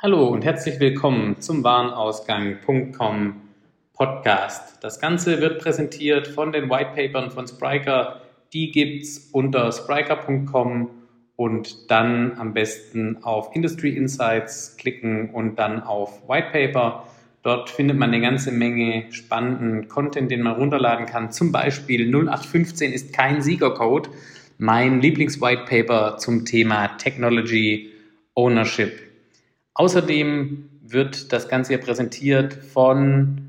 Hallo und herzlich willkommen zum Warenausgang.com Podcast. Das Ganze wird präsentiert von den Whitepapern von Spriker. Die gibt's unter spriker.com und dann am besten auf Industry Insights klicken und dann auf Whitepaper. Dort findet man eine ganze Menge spannenden Content, den man runterladen kann. Zum Beispiel 0815 ist kein Siegercode. Mein Lieblings-Whitepaper zum Thema Technology Ownership Außerdem wird das Ganze hier präsentiert von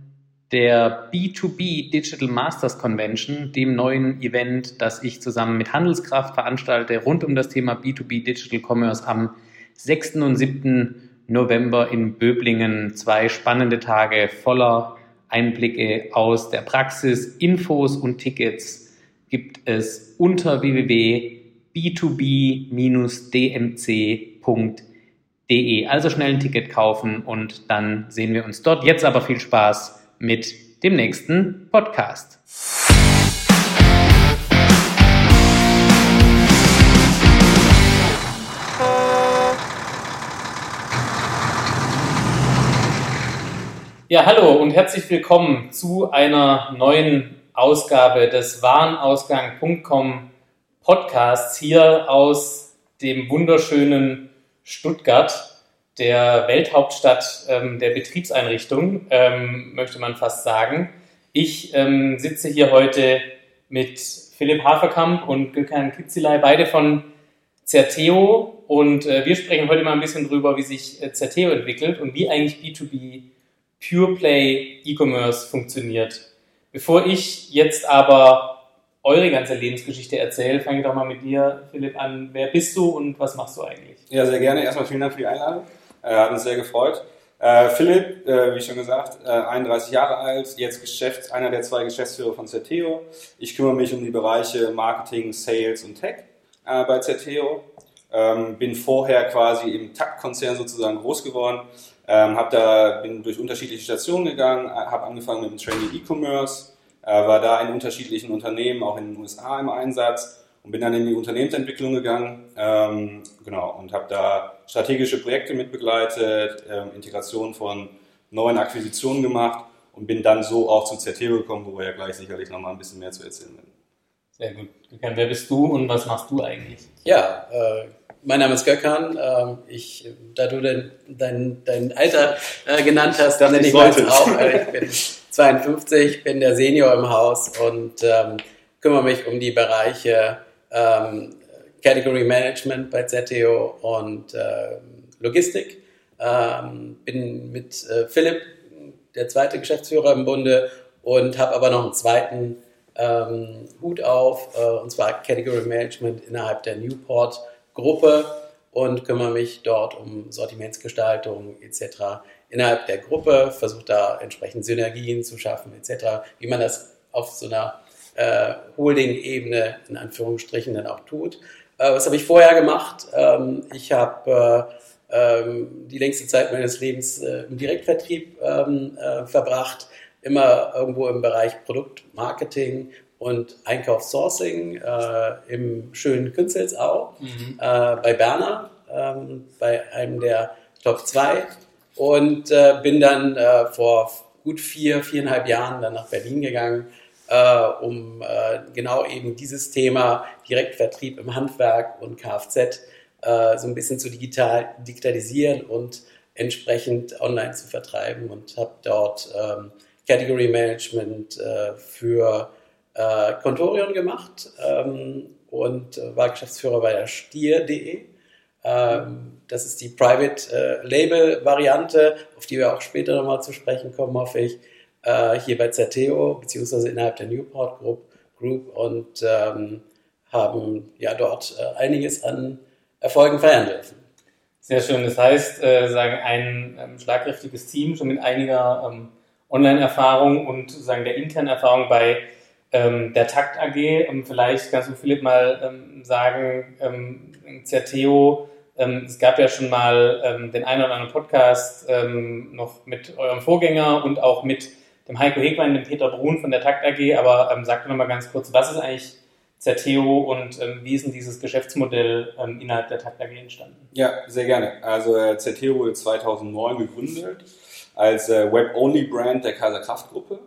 der B2B Digital Masters Convention, dem neuen Event, das ich zusammen mit Handelskraft veranstalte, rund um das Thema B2B Digital Commerce am 6. und 7. November in Böblingen. Zwei spannende Tage voller Einblicke aus der Praxis. Infos und Tickets gibt es unter www.b2b-dmc.de www.ftf.de. Also schnell ein Ticket kaufen und dann sehen wir uns dort. Jetzt aber viel Spaß mit dem nächsten Podcast. Ja, hallo und herzlich willkommen zu einer neuen Ausgabe des Warenausgang.com Podcasts hier aus dem wunderschönen Stuttgart, der Welthauptstadt ähm, der Betriebseinrichtung, ähm, möchte man fast sagen. Ich ähm, sitze hier heute mit Philipp Haferkamp und Gökhan Kitzilei, beide von Zerteo. Und äh, wir sprechen heute mal ein bisschen drüber, wie sich äh, Zerteo entwickelt und wie eigentlich B2B Pure Play E-Commerce funktioniert. Bevor ich jetzt aber eure ganze Lebensgeschichte erzähle. Fange ich doch mal mit dir, Philipp, an. Wer bist du und was machst du eigentlich? Ja, sehr gerne. Erstmal vielen Dank für die Einladung. Äh, hat uns sehr gefreut. Äh, Philipp, äh, wie schon gesagt, äh, 31 Jahre alt, jetzt Geschäfts-, einer der zwei Geschäftsführer von Certeo. Ich kümmere mich um die Bereiche Marketing, Sales und Tech bei Certeo. Ähm, bin vorher quasi im Takt-Konzern sozusagen groß geworden. Ähm, hab da, bin durch unterschiedliche Stationen gegangen, habe angefangen mit dem Training E-Commerce, war da in unterschiedlichen Unternehmen, auch in den USA im Einsatz und bin dann in die Unternehmensentwicklung gegangen, ähm, genau, und habe da strategische Projekte mitbegleitet, äh, Integration von neuen Akquisitionen gemacht und bin dann so auch zu Zerteo gekommen, wo wir ja gleich sicherlich noch mal ein bisschen mehr zu erzählen werden. Sehr gut. Gökhan, wer bist du und was machst du eigentlich? Ja, äh, mein Name ist Gökhan. Äh, ich, da du dein, dein, dein Alter äh, genannt hast, dann nenne ich meins auch. Äh, ich bin 52, bin der Senior im Haus und ähm, kümmere mich um die Bereiche ähm, Category Management bei ZTO und äh, Logistik. Ähm, bin mit äh, Philipp der zweite Geschäftsführer im Bunde und habe aber noch einen zweiten ähm, Hut auf, äh, und zwar Category Management innerhalb der Newport Gruppe und kümmere mich dort um Sortimentsgestaltung etc. innerhalb der Gruppe, versuche da entsprechend Synergien zu schaffen etc., wie man das auf so einer äh, Holding-Ebene in Anführungsstrichen dann auch tut. Äh, was habe ich vorher gemacht? Ähm, ich habe äh, ähm, die längste Zeit meines Lebens äh, im Direktvertrieb ähm, äh, verbracht, immer irgendwo im Bereich Produktmarketing und Einkaufssourcing äh, im schönen Künzelsau mhm. bei Berner, ähm, bei einem der Top 2 und bin dann vor gut vier, viereinhalb Jahren dann nach Berlin gegangen äh, um äh, genau eben dieses Thema Direktvertrieb im Handwerk und Kfz äh, so ein bisschen zu digital, digitalisieren und entsprechend online zu vertreiben und habe dort ähm, Category Management äh, für äh, Contorion gemacht ähm, und äh, war Geschäftsführer bei der Stier.de. Ähm, das ist die Private äh, auf die wir auch später nochmal zu sprechen kommen, hoffe ich äh, hier bei Zerteo, beziehungsweise innerhalb der Newport Group, Group und ähm, haben ja dort äh, einiges an Erfolgen feiern dürfen. Sehr schön. Das heißt, äh, sagen ein ähm, schlagkräftiges Team schon mit einiger ähm, Online-Erfahrung und sozusagen der internen Erfahrung bei ähm, der Takt AG. Ähm, vielleicht kannst du Philipp mal ähm, sagen, ähm, Zerteo, ähm, es gab ja schon mal den einen oder anderen Podcast noch mit eurem Vorgänger und auch mit dem Heiko Hegwein, dem Peter Brun von der Takt AG, aber ähm, sag doch nochmal ganz kurz, was ist eigentlich Zerteo und ähm, wie ist denn dieses Geschäftsmodell ähm, innerhalb der Takt AG entstanden? Ja, sehr gerne. Also äh, Zerteo wurde 2009 gegründet als äh, Web-Only-Brand der Kaiser Kraft Gruppe.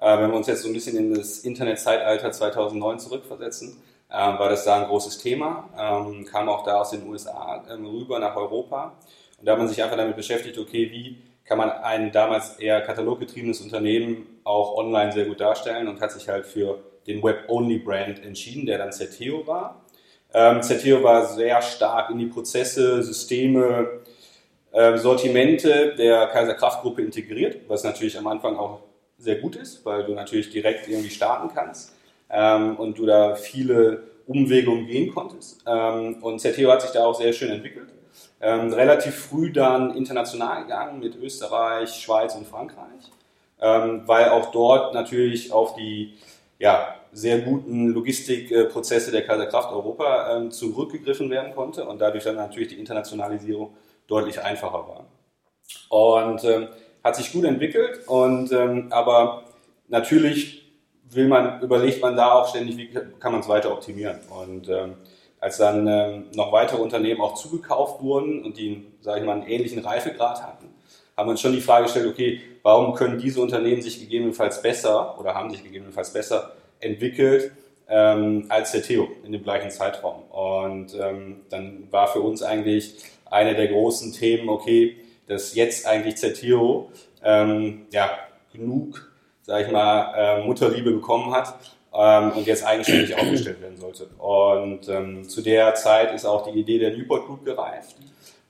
Äh, wenn wir uns jetzt so ein bisschen in das Internetzeitalter 2009 zurückversetzen, äh, war das da ein großes Thema, ähm, kam auch da aus den USA ähm, rüber nach Europa. Und da hat man sich einfach damit beschäftigt, okay, wie kann man ein damals eher kataloggetriebenes Unternehmen auch online sehr gut darstellen und hat sich halt für den Web-Only-Brand entschieden, der dann Zeteo war. Ähm, Zeteo war sehr stark in die Prozesse, Systeme, äh, Sortimente der Kaiser Kraft Gruppe integriert, was natürlich am Anfang auch sehr gut ist, weil du natürlich direkt irgendwie starten kannst ähm, und du da viele Umwege umgehen konntest. Ähm, und Zeteo hat sich da auch sehr schön entwickelt. Ähm, relativ früh dann international gegangen mit Österreich, Schweiz und Frankreich, ähm, weil auch dort natürlich auf die ja, sehr guten Logistikprozesse der Kaiser Kraft Europa ähm, zurückgegriffen werden konnte und dadurch dann natürlich die Internationalisierung deutlich einfacher war. Und ähm, hat sich gut entwickelt und ähm, aber natürlich will man, überlegt man da auch ständig, wie kann man es weiter optimieren. Und ähm, als dann ähm, noch weitere Unternehmen auch zugekauft wurden und die, sage ich mal, einen ähnlichen Reifegrad hatten, haben wir uns schon die Frage gestellt, okay, warum können diese Unternehmen sich gegebenenfalls besser oder haben sich gegebenenfalls besser entwickelt ähm, als der Theo in dem gleichen Zeitraum. Und ähm, dann war für uns eigentlich eine der großen Themen, okay, dass jetzt eigentlich Zetiro ähm, ja, genug, sag ich mal, äh, Mutterliebe bekommen hat ähm, und jetzt eigenständig aufgestellt werden sollte. Und ähm, zu der Zeit ist auch die Idee der Newport Group gereift.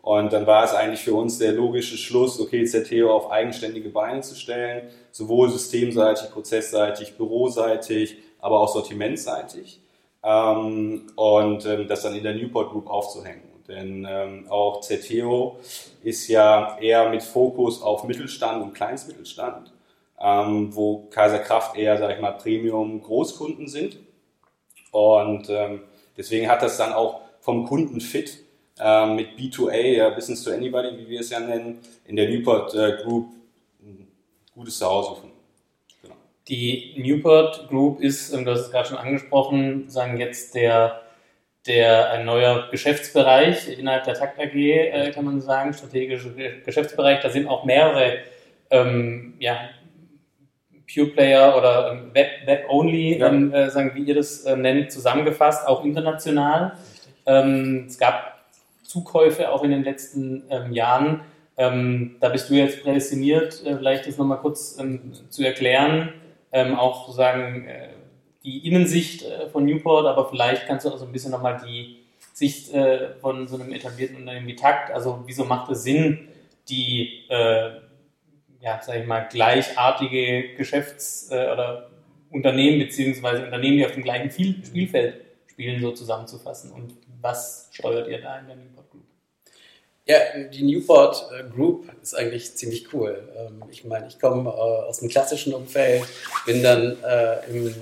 Und dann war es eigentlich für uns der logische Schluss, okay, ZTO auf eigenständige Beine zu stellen, sowohl systemseitig, prozessseitig, büroseitig, aber auch sortimentseitig. Ähm, und ähm, das dann in der Newport Group aufzuhängen. Denn ähm, auch ZTO ist ja eher mit Fokus auf Mittelstand und Kleinstmittelstand ähm, wo Kaiser Kraft eher, sage ich mal, Premium-Großkunden sind. Und ähm, deswegen hat das dann auch vom Kundenfit äh, mit B2A, ja, Business to Anybody, wie wir es ja nennen, in der Newport äh, Group ein gutes Zuhause gefunden. Genau. Die Newport Group ist, ähm, du hast es gerade schon angesprochen, sagen jetzt der der ein neuer Geschäftsbereich innerhalb der Takt AG, äh, kann man sagen, strategischer Geschäftsbereich. Da sind auch mehrere ähm, ja, Pure Player oder ähm, Web-Only, ja. ähm, äh, sagen, wie ihr das äh, nennt, zusammengefasst, auch international. Ähm, es gab Zukäufe auch in den letzten ähm, Jahren. Ähm, da bist du jetzt prädestiniert, äh, vielleicht das nochmal kurz ähm, zu erklären. auch sozusagen äh, die Innensicht äh, von Newport, aber vielleicht kannst du auch so ein bisschen nochmal die Sicht äh, von so einem etablierten Unternehmen wie Takt, also wieso macht es Sinn, die ja, sag ich mal, gleichartige Geschäfts- äh, oder Unternehmen beziehungsweise Unternehmen, die auf dem gleichen Spielfeld spielen, so zusammenzufassen. Und was steuert ihr da in der Newport Group? Ja, die Newport äh, Group ist eigentlich ziemlich cool. Ähm, ich meine, ich komme äh, aus dem klassischen Umfeld, bin dann im,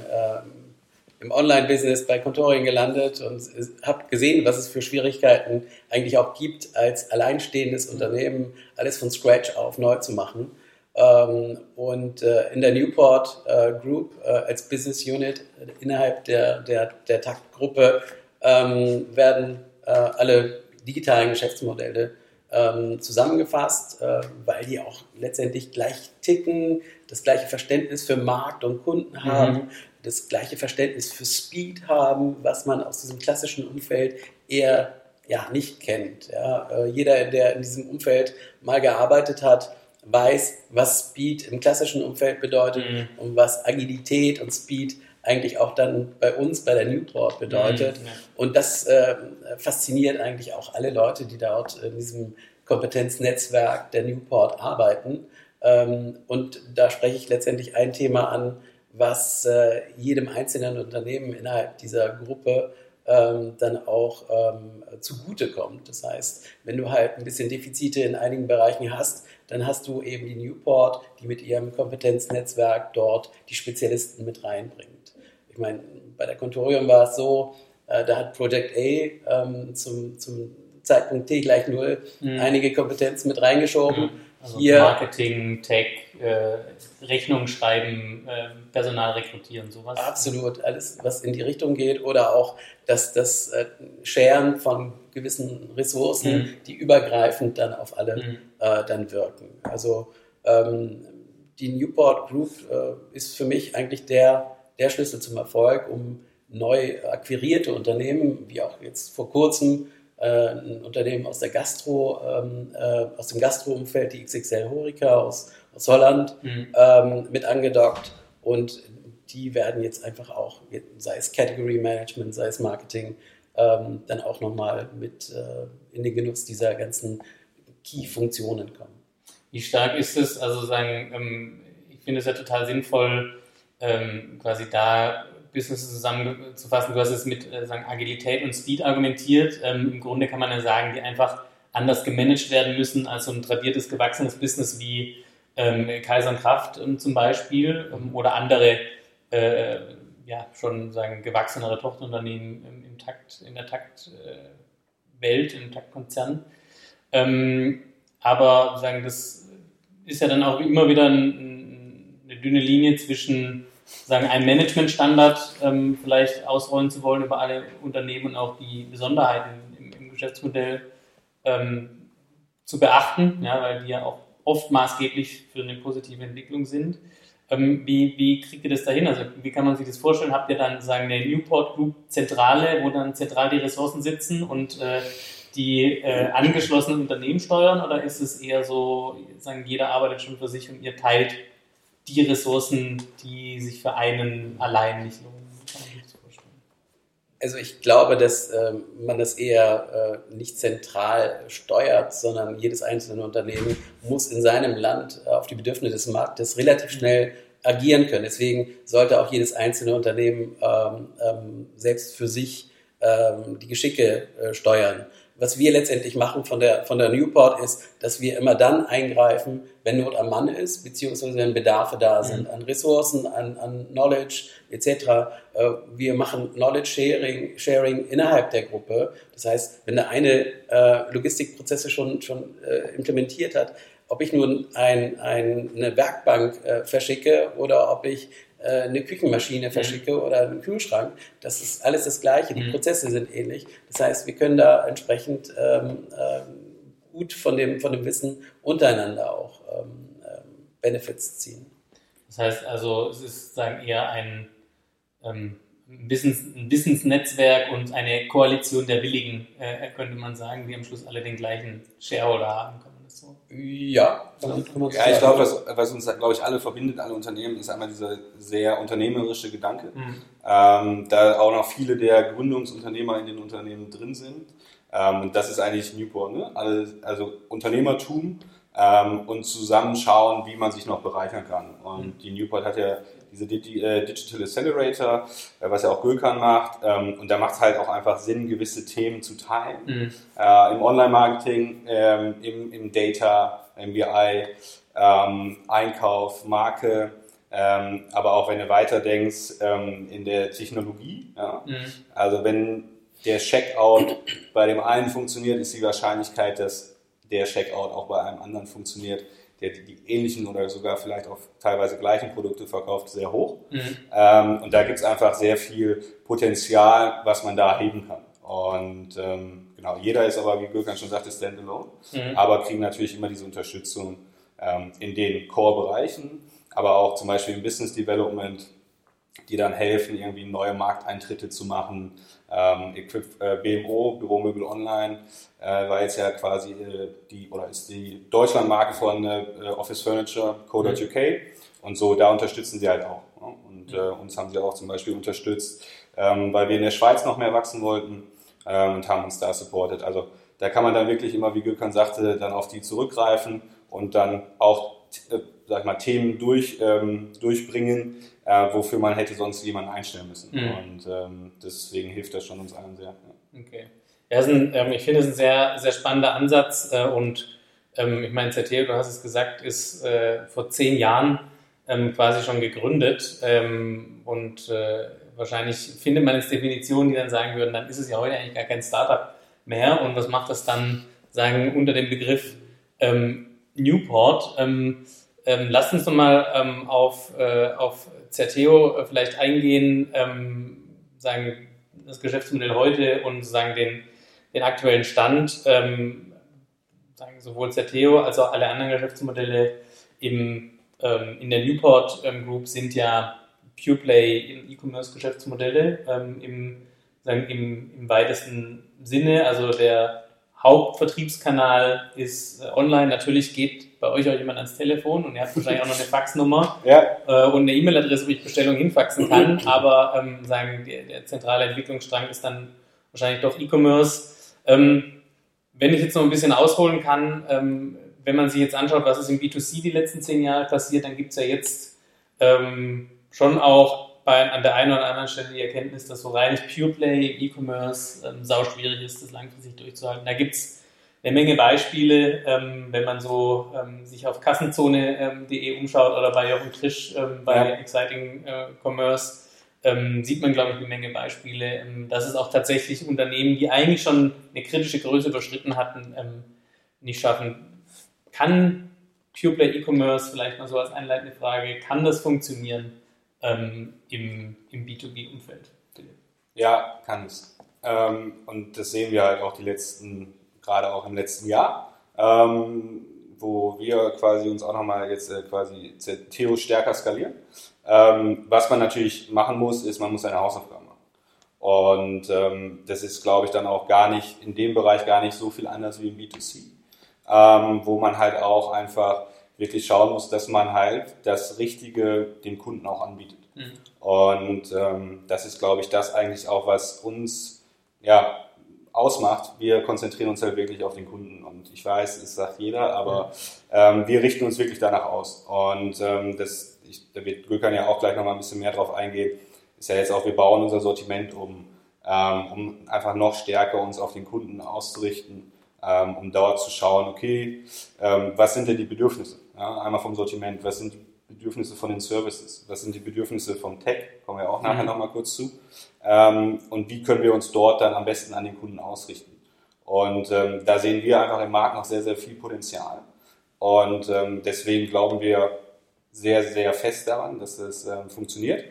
im Online-Business bei Contoring gelandet und habe gesehen, was es für Schwierigkeiten eigentlich auch gibt, als alleinstehendes Unternehmen alles von Scratch auf neu zu machen. Ähm, und äh, in der Newport äh, Group äh, als Business Unit innerhalb der, der, der Taktgruppe ähm, werden äh, alle digitalen Geschäftsmodelle ähm, zusammengefasst, äh, weil die auch letztendlich gleich ticken, das gleiche Verständnis für Markt und Kunden mhm. haben, das gleiche Verständnis für Speed haben, was man aus diesem klassischen Umfeld eher ja, nicht kennt. Ja. Äh, jeder, der in diesem Umfeld mal gearbeitet hat, weiß, was Speed im klassischen Umfeld bedeutet mhm. und was Agilität und Speed eigentlich auch dann bei uns, bei der Newport bedeutet. Mhm, ja. Und das äh, fasziniert eigentlich auch alle Leute, die dort in diesem Kompetenznetzwerk der Newport arbeiten. Ähm, und da spreche ich letztendlich ein Thema an, was äh, jedem einzelnen Unternehmen innerhalb dieser Gruppe ähm, dann auch ähm, zugutekommt. Das heißt, wenn du halt ein bisschen Defizite in einigen Bereichen hast, dann hast du eben die Newport, die mit ihrem Kompetenznetzwerk dort die Spezialisten mit reinbringt. Ich meine, bei der Contorium war es so, äh, da hat Project A ähm, zum, zum Zeitpunkt T gleich null mhm. einige Kompetenzen mit reingeschoben. Mhm. Also Hier, Marketing, Tech, äh, Rechnungen schreiben, äh, Personal rekrutieren, sowas? Absolut, alles, was in die Richtung geht oder auch das, das äh, Scheren von gewissen Ressourcen, mhm. die übergreifend dann auf alle mhm. äh, dann wirken. Also ähm, die Newport Group äh, ist für mich eigentlich der, der Schlüssel zum Erfolg, um neu akquirierte Unternehmen, wie auch jetzt vor kurzem äh, ein Unternehmen aus der Gastro, ähm, äh, aus dem Gastro-Umfeld, die XXL Horica aus, aus Holland, mhm. ähm, mit angedockt. Und die werden jetzt einfach auch, sei es Category Management, sei es Marketing, ähm, dann auch nochmal mit äh, in den Genuss dieser ganzen Key-Funktionen kommen. Wie stark ist es, also sagen, ähm, ich finde es ja total sinnvoll, ähm, quasi da Business zusammenzufassen. Du hast es mit äh, sagen, Agilität und Speed argumentiert. Ähm, Im Grunde kann man ja sagen, die einfach anders gemanagt werden müssen als so ein tradiertes, gewachsenes Business wie ähm, Kaiser und Kraft ähm, zum Beispiel ähm, oder andere äh, ja, schon sagen, gewachsenere Tochterunternehmen im, im Takt, in der Taktwelt, äh, im Taktkonzern. Ähm, aber sagen, das ist ja dann auch immer wieder ein, eine dünne Linie zwischen sagen, einen Managementstandard ähm, vielleicht ausrollen zu wollen über alle Unternehmen und auch die Besonderheiten im, im Geschäftsmodell ähm, zu beachten, ja, weil die ja auch oft maßgeblich für eine positive Entwicklung sind. Ähm, wie, wie kriegt ihr das dahin? Also wie kann man sich das vorstellen? Habt ihr dann sagen eine Newport Group Zentrale, wo dann zentral die Ressourcen sitzen und äh, die äh, angeschlossenen Unternehmen steuern oder ist es eher so, sagen jeder arbeitet schon für sich und ihr teilt die Ressourcen, die sich für einen allein nicht lohnen? Also ich glaube, dass äh, man das eher äh, nicht zentral steuert, sondern jedes einzelne Unternehmen muss in seinem Land äh, auf die Bedürfnisse des Marktes relativ schnell agieren können. Deswegen sollte auch jedes einzelne Unternehmen ähm, ähm, selbst für sich ähm, die Geschicke äh, steuern was wir letztendlich machen von der, von der Newport ist, dass wir immer dann eingreifen, wenn Not am Mann ist, beziehungsweise wenn Bedarfe da sind, mhm. an Ressourcen, an, an Knowledge etc. Äh, wir machen Knowledge Sharing, Sharing innerhalb der Gruppe. Das heißt, wenn der eine äh, Logistikprozesse schon, schon äh, implementiert hat, ob ich nun ein, ein, eine Werkbank äh, verschicke oder ob ich eine Küchenmaschine verschicke mhm. oder einen Kühlschrank. Das ist alles das Gleiche. Die mhm. Prozesse sind ähnlich. Das heißt, wir können da entsprechend ähm, ähm, gut von dem, von dem Wissen untereinander auch ähm, ähm Benefits ziehen. Das heißt also, es ist sagen eher ein, ähm, Wissens, ein Wissensnetzwerk und eine Koalition der Willigen, äh, könnte man sagen, die am Schluss alle den gleichen Shareholder haben können. So. Ja, ja ich glaube, was, was uns, glaube ich, alle verbindet, alle Unternehmen, ist einmal dieser sehr unternehmerische Gedanke. Mhm. Ähm, da auch noch viele der Gründungsunternehmer in den Unternehmen drin sind. Ähm, und das ist eigentlich Newport, ne? also, also Unternehmertum ähm, und zusammenschauen, wie man sich noch bereichern kann. Und mhm. die Newport hat ja diese äh, Digital Accelerator, äh, was ja auch Gülkan macht. Ähm, und da macht es halt auch einfach Sinn, gewisse Themen zu teilen. Mhm. Äh, Im Online-Marketing, ähm, im, im Data, MBI, ähm, Einkauf, Marke, ähm, aber auch wenn du weiterdenkst, ähm, in der Technologie. Ja? Mhm. Also wenn der Checkout bei dem einen funktioniert, ist die Wahrscheinlichkeit, dass der Checkout auch bei einem anderen funktioniert, der die, die, ähnlichen oder sogar vielleicht auch teilweise gleichen Produkte verkauft, sehr hoch. Mhm. Ähm, und da gibt es einfach sehr viel Potenzial, was man da heben kann. Und ähm, genau, jeder ist aber, wie Gürkan schon sagte, standalone, mhm. aber kriegen natürlich immer diese Unterstützung ähm, in den Core-Bereichen, aber auch zum Beispiel im Business Development, die dann helfen, irgendwie neue Markteintritte zu machen. Ähm, Equip, äh, BMO, Büromöbel Online, äh, war jetzt ja quasi äh, die, oder ist die Deutschlandmarke von äh, Office Furniture, Co.uk. Mhm. Und so, da unterstützen sie halt auch. Ne? Und äh, uns haben sie auch zum Beispiel unterstützt, ähm, weil wir in der Schweiz noch mehr wachsen wollten ähm, und haben uns da supportet. Also da kann man dann wirklich immer, wie Gökhan sagte, dann auf die zurückgreifen und dann auch äh, sag ich mal, Themen durch, ähm, durchbringen, äh, wofür man hätte sonst jemanden einstellen müssen. Mhm. Und ähm, deswegen hilft das schon uns allen sehr. Ja. Okay. Ja, ein, ähm, ich finde es ein sehr, sehr spannender Ansatz äh, und ähm, ich meine, ZTL, du hast es gesagt, ist äh, vor zehn Jahren ähm, quasi schon gegründet ähm, und äh, wahrscheinlich findet man jetzt Definitionen, die dann sagen würden, dann ist es ja heute eigentlich gar kein Startup mehr und was macht das dann, sagen, unter dem Begriff ähm, Newport? Ähm, lasst uns nochmal ähm, auf, äh, auf Zerteo äh, vielleicht eingehen, ähm, sagen das Geschäftsmodell heute und sagen den, den aktuellen Stand. Ähm, sagen sowohl Zerteo als auch alle anderen Geschäftsmodelle im, ähm, in der Newport ähm, Group sind ja Pure Play E-Commerce-Geschäftsmodelle im, sagen, im, im weitesten Sinne. Also der Hauptvertriebskanal ist äh, online. Natürlich geht bei euch auch jemand ans Telefon und ihr habt wahrscheinlich auch noch eine Faxnummer ja. äh, und eine E-Mail-Adresse, wo ich Bestellung hinfaxen kann. Aber ähm, sagen, der, der, zentrale Entwicklungsstrang ist dann wahrscheinlich doch E-Commerce. Ähm, wenn ich jetzt noch ein bisschen ausholen kann, ähm, wenn man sich jetzt anschaut, was ist im B2C die letzten zehn Jahre passiert, dann gibt es ja jetzt ähm, schon auch bei, an der einen oder anderen Stelle die Erkenntnis, dass so reines Pure Play E-Commerce ähm, sau schwierig ist, das langfristig durchzuhalten. Da gibt es eine Menge Beispiele, ähm, wenn man so ähm, sich auf kassenzone.de umschaut oder bei Jochen Trisch ähm, bei ja. Exciting äh, Commerce, ähm, sieht man, glaube ich, eine Menge Beispiele, ähm, dass es auch tatsächlich Unternehmen, die eigentlich schon eine kritische Größe überschritten hatten, nicht schaffen. Kann Pure Play E-Commerce, vielleicht mal so als einleitende Frage, kann das funktionieren? Ähm, im, im B2B-Umfeld? Ja, kann es. Ähm, und das sehen wir halt auch die letzten, gerade auch im letzten Jahr, ähm, wo wir quasi uns auch nochmal jetzt äh, quasi Theo stärker skalieren. Ähm, was man natürlich machen muss, ist, man muss seine Hausaufgaben machen. Und ähm, das ist, glaube ich, dann auch gar nicht, in dem Bereich gar nicht so viel anders wie im B2C, ähm, wo man halt auch einfach wirklich schauen muss, dass man halt das Richtige dem Kunden auch anbietet. Mhm. Und ähm, das ist, glaube ich, das eigentlich auch, was uns ja, ausmacht. Wir konzentrieren uns halt wirklich auf den Kunden. Und ich weiß, es sagt jeder, aber ähm, wir richten uns wirklich danach aus. Und ähm, das, ich, da wird Gökhan ja auch gleich nochmal ein bisschen mehr drauf eingehen, ist ja jetzt auch, wir bauen unser Sortiment um, ähm, um einfach noch stärker uns auf den Kunden auszurichten, ähm, um dort zu schauen, okay, ähm, was sind denn die Bedürfnisse? Ja, einmal vom Sortiment, was sind die Bedürfnisse von den Services, was sind die Bedürfnisse vom Tech, kommen wir auch nachher mhm. nochmal kurz zu, ähm, und wie können wir uns dort dann am besten an den Kunden ausrichten. Und ähm, da sehen wir einfach im Markt noch sehr, sehr viel Potenzial. Und ähm, deswegen glauben wir sehr, sehr fest daran, dass es ähm, funktioniert.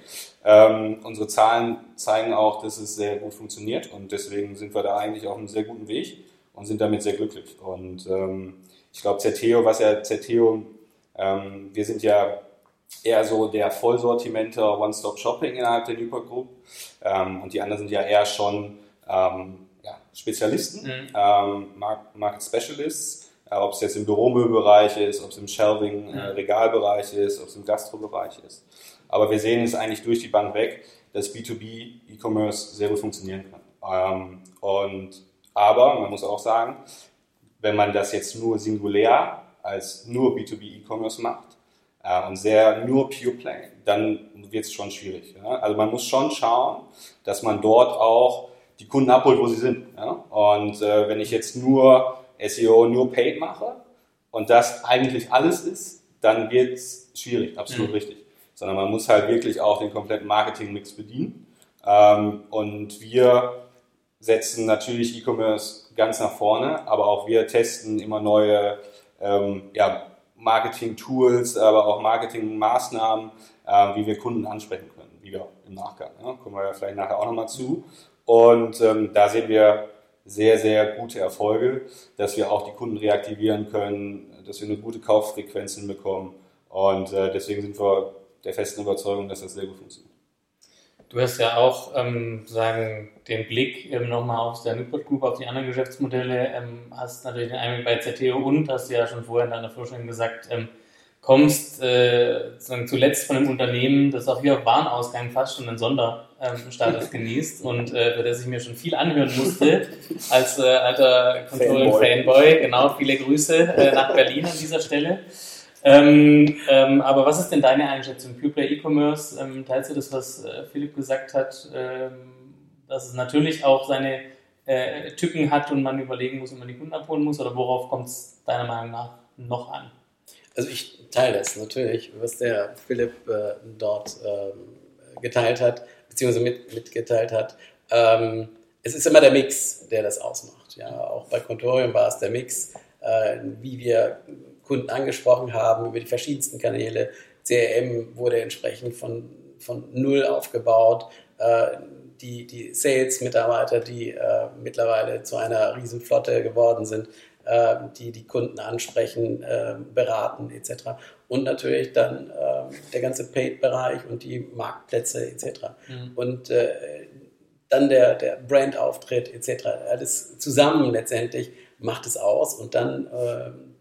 Ähm, unsere Zahlen zeigen auch, dass es sehr gut funktioniert und deswegen sind wir da eigentlich auf einem sehr guten Weg und sind damit sehr glücklich. Und ähm, ich glaube, Zerteo, was ja Zerteo, ähm, wir sind ja eher so der Vollsortimenter One-Stop-Shopping innerhalb der Newport Group ähm, und die anderen sind ja eher schon ähm, ja, Spezialisten, mhm. ähm, Market Specialists, äh, ob es jetzt im Büromöbelbereich ist, ob es im Shelving, äh, mhm. Ist, ob es im Gastrobereich ist. Aber wir sehen es eigentlich durch die Bank weg, dass B2B E-Commerce sehr gut funktionieren kann. Ähm, und aber man muss auch sagen, wenn man das jetzt nur singulär als nur B2B E-Commerce macht äh, und sehr nur Pure Play, dann wird es schon schwierig. Ja? Also man muss schon schauen, dass man dort auch die Kunden abholt, wo sie sind. Ja? Und äh, wenn ich jetzt nur SEO, nur Paid mache und das eigentlich alles ist, dann wird es schwierig, absolut mhm. richtig. Sondern man muss halt wirklich auch den kompletten Marketing-Mix bedienen. Ähm, und wir setzen natürlich E-Commerce ganz nach vorne, aber auch wir testen immer neue ähm, ja, Marketing-Tools, aber auch Marketing-Maßnahmen, äh, wie wir Kunden ansprechen können, wieder im Nachgang. Ja? Kommen wir ja vielleicht nachher auch nochmal zu. Und ähm, da sehen wir sehr, sehr gute Erfolge, dass wir auch die Kunden reaktivieren können, dass wir eine gute Kauffrequenz hinbekommen. Und äh, deswegen sind wir der festen Überzeugung, dass das sehr gut funktioniert. Du hast ja auch ähm, sagen, den Blick ähm, nochmal auf der Newport Group, auf die anderen Geschäftsmodelle, ähm, hast natürlich den Einblick bei ZTO und hast ja schon vorher in deiner Vorstellung gesagt, ähm, kommst äh, zuletzt von einem Unternehmen, das auch wie auf Warenausgang fast schon einen Sonderstatus genießt und äh, für das ich mir schon viel anhören musste als äh, alter Controlling-Fanboy. Genau, viele Grüße äh, nach Berlin an dieser Stelle. Ähm, ähm, aber was ist denn deine Einschätzung? Pure E-Commerce, ähm, teilst du das, was äh, Philipp gesagt hat, ähm, dass es natürlich auch seine äh, Tücken hat und man überlegen muss, ob man die Kunden abholen muss? Oder worauf kommt es deiner Meinung nach noch an? Also ich teile das natürlich, was der Philipp äh, dort ähm, geteilt hat, beziehungsweise mit, mitgeteilt hat. Ähm, es ist immer der Mix, der das ausmacht. Ja, auch bei Contorium war es der Mix, äh, wie wir Kunden angesprochen haben über die verschiedensten Kanäle. CRM wurde entsprechend von, von null aufgebaut. Äh, die, die Sales-Mitarbeiter, die äh, mittlerweile zu einer Riesenflotte geworden sind, äh, die die Kunden ansprechen, äh, beraten etc. Und natürlich dann äh, der ganze Paid-Bereich und die Marktplätze etc. Mhm. Und äh, dann der, der Brand-Auftritt etc. Alles zusammen letztendlich macht es aus und dann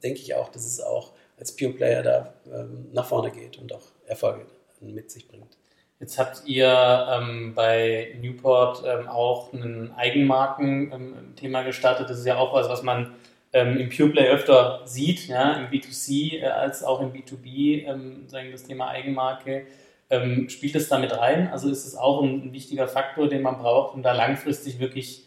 denke ich auch, dass es auch als Pure Player da ähm, nach vorne geht und auch Erfolge mit sich bringt. Jetzt habt ihr ähm, bei Newport ähm, auch ein Eigenmarken-Thema ähm, gestartet. Das ist ja auch was, was man ähm, im Pure Play öfter sieht, ja, im B2C äh, als auch im B2B, ähm, sagen das Thema Eigenmarke. Spielt es damit rein? Also ist es auch ein, ein, wichtiger Faktor, den man braucht, um da langfristig wirklich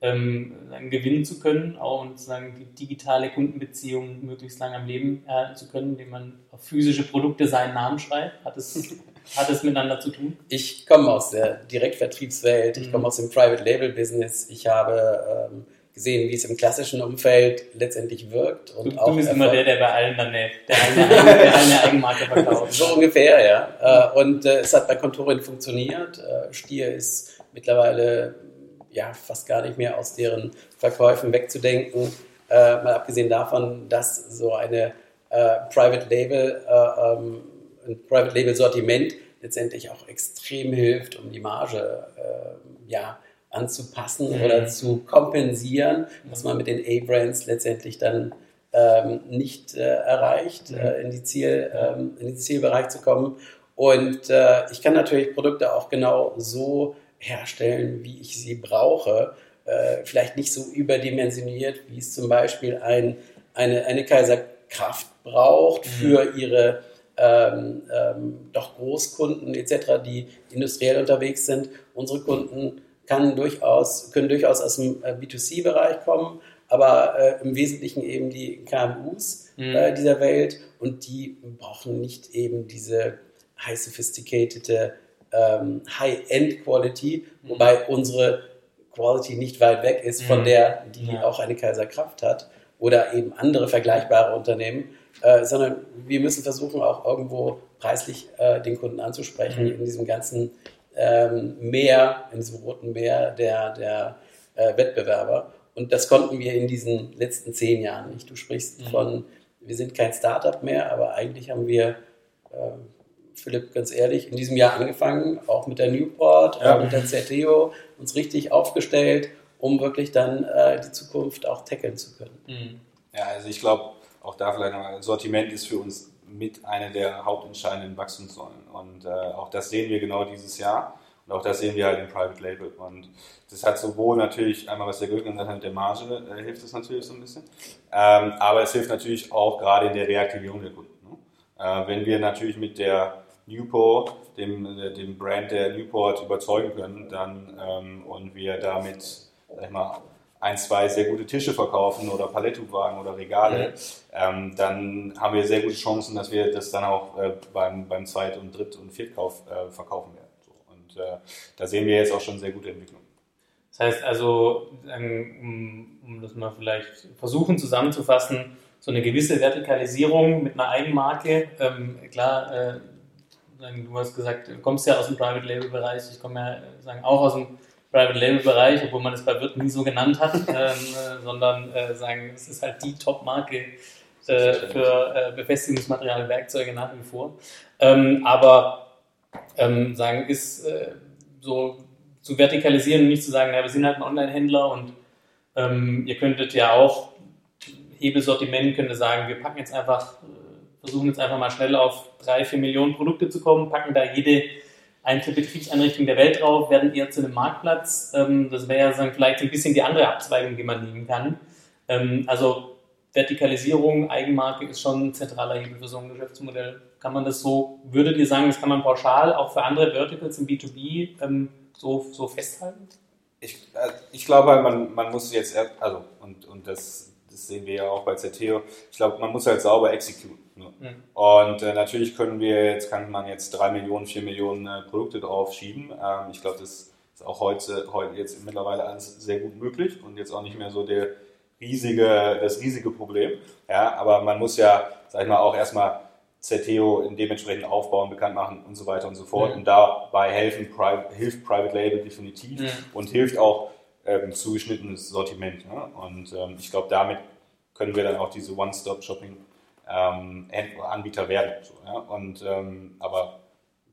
ähm, gewinnen zu können auch und sagen, die digitale Kundenbeziehung möglichst lange am Leben erhalten zu können, indem man auf physische Produkte seinen Namen schreibt? Hat es, hat es miteinander zu tun? Ich komme aus der Direktvertriebswelt, ich mhm. komme aus dem Private Label Business, ich habe ähm, gesehen, wie es im klassischen Umfeld letztendlich wirkt. Und du, auch du bist immer der, der bei allen dann eine, der eine, der eine Eigenmarke verkauft. So ungefähr, ja. Äh, und äh, es hat bei Kontorin funktioniert. Äh, Stier ist mittlerweile ja fast gar nicht mehr aus deren Verkäufen wegzudenken. mal abgesehen davon, dass so eine Private Label, ähm, ein Private Label Sortiment letztendlich auch extrem hilft, um die Marge ja, anzupassen mhm. oder zu kompensieren, was man mit den A-Brands letztendlich dann ähm, nicht äh, erreicht, mhm. äh, in, die Ziel, ähm, in den Zielbereich zu kommen. Und äh, ich kann natürlich Produkte auch genau so herstellen, wie ich sie brauche. Äh, vielleicht nicht so überdimensioniert, wie es zum Beispiel ein, eine, eine Kaiserkraft braucht mhm. für ihre ähm, ähm, doch Großkunden etc., die industriell unterwegs sind. Unsere Kunden kann durchaus, können durchaus aus dem äh, B2C-Bereich kommen, aber äh, im Wesentlichen eben die KMUs mhm. äh, dieser Welt und die brauchen nicht eben diese high sophisticated ähm, High-End-Quality, mhm. wobei unsere Quality nicht weit weg ist von mhm. der, die ja. auch eine Kaiserkraft hat oder eben andere vergleichbare Unternehmen, äh, sondern wir müssen versuchen, auch irgendwo preislich äh, den Kunden anzusprechen mhm. in diesem ganzen ähm, Meer, in diesem roten Meer der, der äh, Wettbewerber. Und das konnten wir in diesen letzten zehn Jahren nicht. Du sprichst mhm. von, wir sind kein Startup mehr, aber eigentlich haben wir, äh, Philipp, ganz ehrlich, in diesem Jahr angefangen, auch mit der Newport, ja. auch mit der ZTO, uns richtig aufgestellt, um wirklich dann äh, die Zukunft auch tackeln zu können. Mhm. Ja, also ich glaube, auch da vielleicht nochmal, Sortiment ist für uns mit einer der hauptentscheidenden Wachstumssäulen. Und äh, auch das sehen wir genau dieses Jahr. Und auch das sehen wir halt im Private Label. Und das hat sowohl natürlich, einmal was der Gürtel gesagt hat, mit der Marge äh, hilft es natürlich so ein bisschen. Ähm, aber es hilft natürlich auch gerade in der Reaktivierung der Kunden. Ne? Äh, wenn wir natürlich mit der Newport, dem, äh, dem Brand der Newport überzeugen können, dann ähm, und wir damit, sag ich mal, ein, zwei sehr gute Tische verkaufen oder Palettenwagen oder Regale, mhm. ähm, dann haben wir sehr gute Chancen, dass wir das dann auch äh, beim, beim Zweit- und Dritt- und Viertkauf äh, verkaufen werden. So. Und äh, da sehen wir jetzt auch schon sehr gute Entwicklung. Das heißt also, um, um das mal vielleicht versuchen zusammenzufassen, so eine gewisse Vertikalisierung mit einer Eigenmarke. Ähm, klar, äh, du hast gesagt, du kommst ja aus dem Private Label Bereich, ich komme ja sagen, auch aus dem Private Label Bereich, obwohl man es bei Wirt nie so genannt hat, ähm, äh, sondern äh, sagen, es ist halt die Top-Marke äh, für äh, Befestigungsmaterial, Werkzeuge nach wie vor. Ähm, aber ähm, sagen, ist äh, so zu vertikalisieren und nicht zu sagen, ja, wir sind halt ein Online-Händler und ähm, ihr könntet ja auch Hebelsortiment, könnte sagen, wir packen jetzt einfach, äh, versuchen jetzt einfach mal schnell auf drei, vier Millionen Produkte zu kommen, packen da jede einzelne Betriebseinrichtungen der Welt drauf, werden eher zu einem Marktplatz. Ähm, das wäre ja vielleicht ein bisschen die andere Abzweigung, die man nehmen kann. Ähm, also Vertikalisierung, Eigenmarke ist schon ein zentraler Hebel für so ein Geschäftsmodell. Kann man das so, würdet ihr sagen, das kann man pauschal auch für andere Verticals im B2B ähm, so, so festhalten? Ich, äh, ich glaube, halt, man, man muss jetzt, also, und, und das, das sehen wir ja auch bei ZTO, ich glaube, man muss halt sauber exekutieren. Ne? Mhm. Und äh, natürlich können wir jetzt, kann man jetzt drei Millionen, vier Millionen äh, Produkte drauf schieben. Ähm, ich glaube, das ist auch heute, heute jetzt mittlerweile alles sehr gut möglich und jetzt auch nicht mehr so der riesige, das riesige Problem. Ja, aber man muss ja sag ich mal, auch erstmal in dementsprechend aufbauen, bekannt machen und so weiter und so fort. Mhm. Und dabei helfen, hilft Private Label definitiv mhm. und hilft auch ähm, zugeschnittenes Sortiment. Ne? Und ähm, ich glaube, damit können wir dann auch diese One-Stop-Shopping ähm, Anbieter werden. So, ja? und, ähm, aber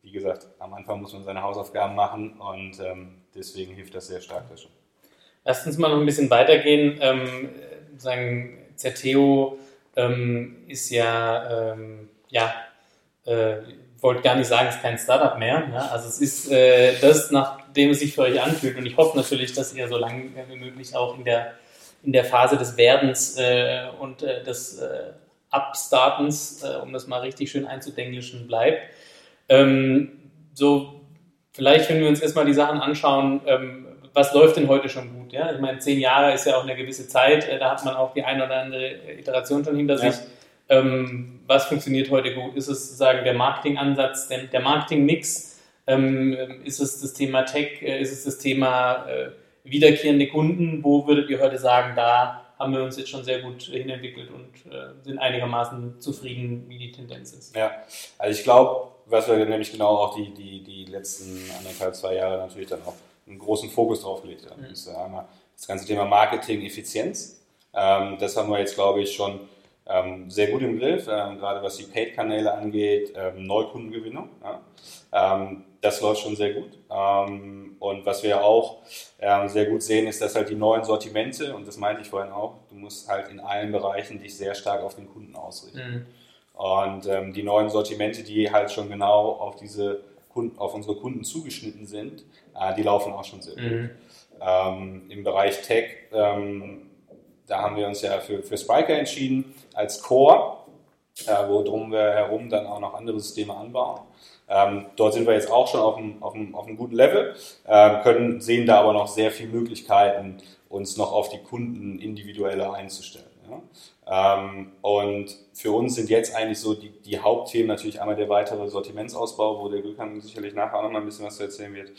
wie gesagt, am Anfang muss man seine Hausaufgaben machen und ähm, deswegen hilft das sehr stark da schon. Lass uns mal noch ein bisschen weitergehen. Ähm, sagen, Zerteo ähm, ist ja, ähm, ja, äh, wollte gar nicht sagen, es ist kein Startup mehr. Ja? Also es ist äh, das, nachdem es sich für euch anfühlt. Und ich hoffe natürlich, dass ihr so lange wie möglich auch in der, in der Phase des Werdens äh, und äh, des Abstartens, äh, um das mal richtig schön einzudenglischen, bleibt. Ähm, so, vielleicht, wenn wir uns erstmal die Sachen anschauen, ähm, was läuft denn heute schon gut? Ja? Ich meine, zehn Jahre ist ja auch eine gewisse Zeit, äh, da hat man auch die eine oder andere Iteration schon hinter ja. sich. Ähm, was funktioniert heute gut? Ist es sozusagen der Marketingansatz, der, der Marketingmix? Ähm, ist es das Thema Tech? Äh, ist es das Thema äh, wiederkehrende Kunden? Wo würdet ihr heute sagen, da haben wir uns jetzt schon sehr gut hinentwickelt und äh, sind einigermaßen zufrieden, wie die Tendenz ist? Ja, also ich glaube, was wir nämlich genau auch die, die, die letzten anderthalb, zwei Jahre natürlich dann auch einen großen Fokus drauf gelegt haben. Mhm. Das ist einmal das ganze Thema Marketing-Effizienz. Ähm, das haben wir jetzt, glaube ich, schon ähm, sehr gut im Griff, ähm, gerade was die Paid-Kanäle angeht, ähm, Neukundengewinnung. Ja. Ähm, das läuft schon sehr gut. Ähm, und was wir auch ähm, sehr gut sehen, ist, dass halt die neuen Sortimente, und das meinte ich vorhin auch, du musst halt in allen Bereichen dich sehr stark auf den Kunden ausrichten. Mhm. Und die neuen Sortimente, die halt schon genau auf diese Kunden, auf unsere Kunden zugeschnitten sind, äh, die laufen auch schon sehr gut. Mhm. Im Bereich Tech da haben wir uns ja für, für Spiker entschieden als Core, äh, worum wir herum dann auch noch andere Systeme anbauen. Ähm, dort sind wir jetzt auch schon auf einem, auf einem, auf einem guten Level, äh, können, sehen da aber noch sehr viele Möglichkeiten, uns noch auf die Kunden individueller einzustellen. Ja? Ähm, und für uns sind jetzt eigentlich so die, die Hauptthemen natürlich einmal der weitere Sortimentsausbau, wo der Glückhang sicherlich nachher auch noch mal ein bisschen was zu erzählen wird,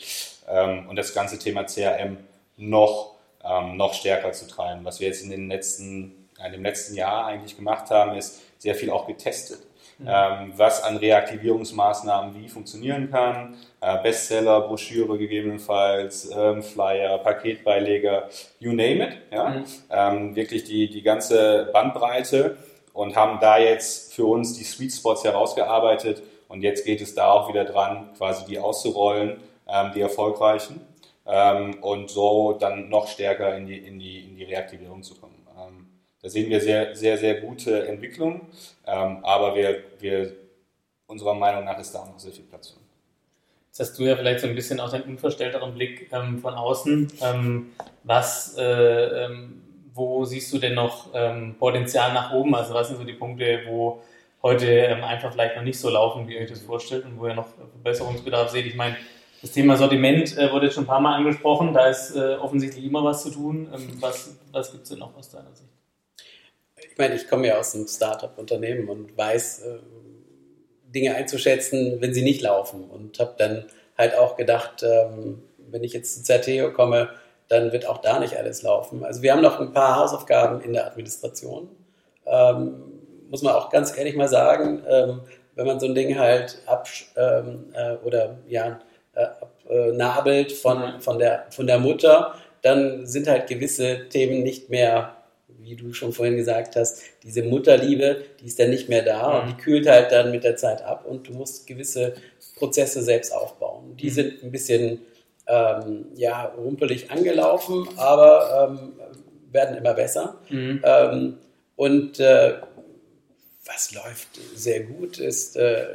ähm, und das ganze Thema CRM noch ähm, noch stärker zu treiben. Was wir jetzt in, den letzten, in dem letzten Jahr eigentlich gemacht haben, ist sehr viel auch getestet. Mhm. Ähm, was an Reaktivierungsmaßnahmen wie funktionieren kann. Äh, Bestseller, Broschüre gegebenenfalls, ähm, Flyer, Paketbeileger, you name it. Ja? Mhm. Ähm, wirklich die, die ganze Bandbreite und haben da jetzt für uns die Sweet Spots herausgearbeitet. Und jetzt geht es da auch wieder dran, quasi die auszurollen, ähm, die erfolgreichen ähm, und so dann noch stärker in die, in die, in die Reaktivierung zu kommen. Ähm, da sehen wir sehr, sehr, sehr gute Entwicklungen, ähm, aber wir, wir, unserer Meinung nach ist da auch noch sehr viel Platz für. Jetzt hast du ja vielleicht so ein bisschen auch den unverstellteren Blick ähm, von außen. Ähm, was, äh, ähm, wo siehst du denn noch Potenzial nach oben? Also was sind so die Punkte, wo heute einfach vielleicht noch nicht so laufen, wie ihr euch das vorstellt und wo ihr noch Verbesserungsbedarf seht? Ich meine, das Thema Sortiment äh, wurde jetzt schon ein paar Mal angesprochen. Da ist äh, offensichtlich immer was zu tun. Ähm, was was gibt es denn noch aus deiner Sicht? Ich meine, ich komme ja aus einem Startup-Unternehmen und weiß, äh, Dinge einzuschätzen, wenn sie nicht laufen. Und habe dann halt auch gedacht, ähm, wenn ich jetzt zu Zerteo komme, dann wird auch da nicht alles laufen. Also wir haben noch ein paar Hausaufgaben in der Administration. Ähm, muss man auch ganz ehrlich mal sagen, ähm, wenn man so ein Ding halt ab ähm, äh, oder ja abnabelt von, von, der, von der Mutter, dann sind halt gewisse Themen nicht mehr, wie du schon vorhin gesagt hast, diese Mutterliebe, die ist dann nicht mehr da mhm. und die kühlt halt dann mit der Zeit ab und du musst gewisse Prozesse selbst aufbauen. Die mhm. sind ein bisschen ähm, ja, rumpelig angelaufen, aber ähm, werden immer besser. Mhm. Ähm, und äh, was läuft sehr gut ist, äh,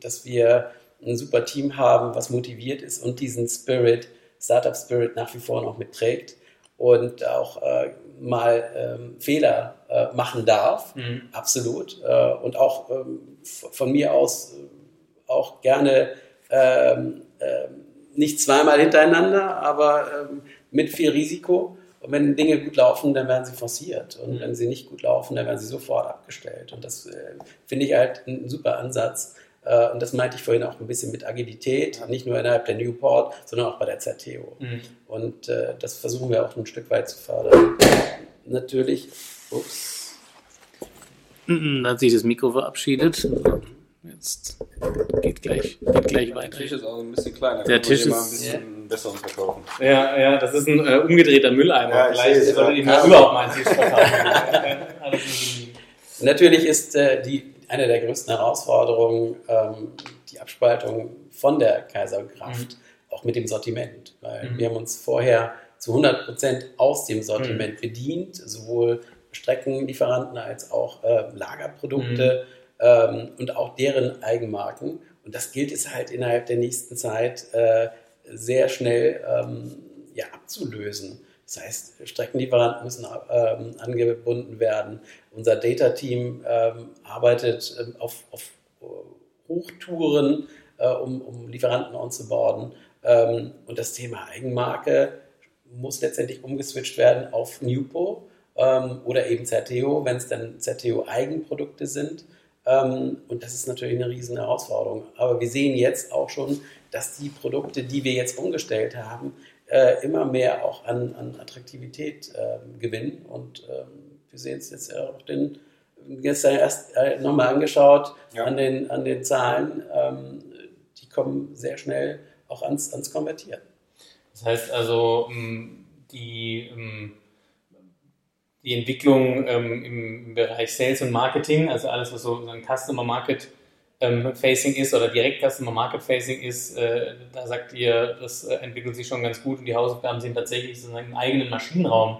dass wir ein super Team haben, was motiviert ist und diesen Spirit, Startup Spirit nach wie vor noch mitträgt und auch äh, mal ähm, Fehler äh, machen darf, mhm. absolut. Äh, und auch ähm, von mir aus äh, auch gerne ähm, ähm, nicht zweimal hintereinander, aber ähm, mit viel Risiko. Und wenn Dinge gut laufen, dann werden sie forciert. Und mhm. wenn sie nicht gut laufen, dann werden sie sofort abgestellt. Und das äh, finde ich halt ein super Ansatz. Äh, und das meinte ich vorhin auch ein bisschen mit Agilität, nicht nur innerhalb der Newport, sondern auch bei der Zerteo. Mhm. Und äh, das versuchen wir auch ein Stück weit zu fördern. Natürlich, ups. Da hat sich das Mikro verabschiedet. Jetzt geht gleich, geht gleich weiter. Der Tisch ist auch ein bisschen kleiner. Der Tisch ist ein bisschen ja. besser verkaufen. Ja, ja, das ist ein äh, umgedrehter Mülleimer. Ja, Vielleicht solltet ihr mal überhaupt mal einen Tisch verkaufen. Natürlich ist äh, die, eine der größten Herausforderungen ähm, die Abspaltung von der Kaiserkraft, mhm. auch mit dem Sortiment. Weil mhm. wir haben uns vorher zu 100 Prozent aus dem Sortiment mhm. bedient, sowohl Streckenlieferanten als auch äh, Lagerprodukte mhm ähm, und auch deren Eigenmarken. Und das gilt es halt innerhalb der nächsten Zeit äh, sehr schnell ähm, ja, abzulösen. Das heißt, Streckenlieferanten müssen ähm, angebunden werden. Unser Data-Team ähm, arbeitet ähm, auf, auf, Hochtouren, äh, um, um Lieferanten onzuboarden. Ähm, und das Thema Eigenmarke muss letztendlich umgeswitcht werden auf Newpo ähm, oder eben Zerteo, wenn es dann Zerteo-Eigenprodukte sind. Ähm, und das ist natürlich eine riesen Herausforderung. Aber wir sehen jetzt auch schon, dass die Produkte, die wir jetzt umgestellt haben, äh, immer mehr auch an, an Attraktivität ähm, gewinnen. Und ähm, wir sehen es jetzt auch den, gestern erst äh, nochmal angeschaut ja. an, den, an den Zahlen. die kommen sehr schnell auch ans, ans Konvertieren. Das heißt also, die die Entwicklung ähm, im, Bereich Sales und Marketing, also alles, was so ein Customer Market ähm, Facing ist oder direkt Customer Market Facing ist, äh, da sagt ihr, das äh, entwickelt sich schon ganz gut und die Hausaufgaben sind tatsächlich sozusagen im eigenen Maschinenraum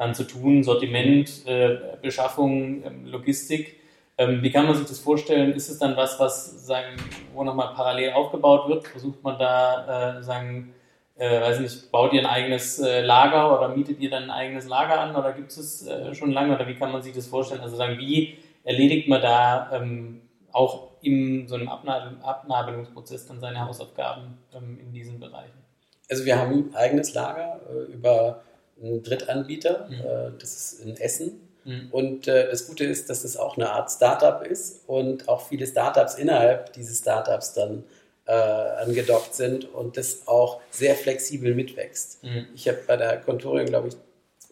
dann zu tun, Sortiment, äh, Beschaffung, ähm, Logistik. Ähm, wie kann man sich das vorstellen? Ist es dann was, was sagen, wo nochmal parallel aufgebaut wird? Versucht man da äh, sagen, äh, weiß nicht, baut ihr ein eigenes äh, Lager oder mietet ihr dann ein eigenes Lager an oder gibt es äh, schon lange oder wie kann man sich das vorstellen? Also sagen, wie erledigt man da ähm, auch in so einem Abnabel Abnabelungsprozess dann seine Hausaufgaben ähm, in diesen Bereichen? Also wir haben ein eigenes Lager äh, über einen Drittanbieter, mhm. Äh, das ist in Essen. Mhm. Und äh, das Gute ist, dass es auch eine Art Startup ist und auch viele Startups innerhalb dieses Startups dann äh, angedockt sind und das auch sehr flexibel mitwächst. Mhm. Ich habe bei der Contorium, glaube ich,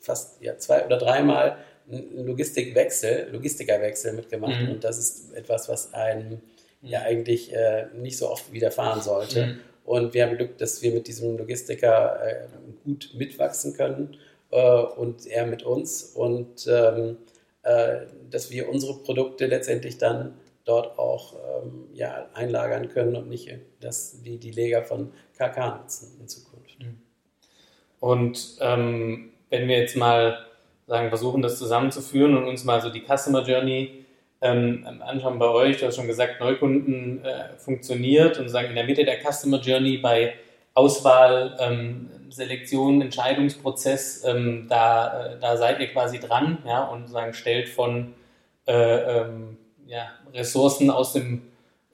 fast ja, zwei oder dreimal einen Logistikwechsel, Logistikerwechsel mitgemacht mhm. und das ist etwas, was einem ja eigentlich äh, nicht so oft widerfahren sollte. Und wir haben Glück, dass wir mit diesem Logistiker äh, gut mitwachsen können äh, und er mit uns und ähm, äh, dass wir unsere Produkte letztendlich dann dort auch ähm, ja, einlagern können und nicht das, die, die Lager von KK nutzen in Zukunft. Mhm. Und ähm, wenn wir jetzt mal sagen, versuchen, das zusammenzuführen und uns mal so die Customer Journey ähm, anschauen bei euch, du hast schon gesagt, Neukunden äh, funktioniert und sagen in der Mitte der Customer Journey bei Auswahl, ähm, Selektion, Entscheidungsprozess, ähm, da, äh, da seid ihr quasi dran ja, und sagen, stellt von äh, ähm, ja, Ressourcen aus dem,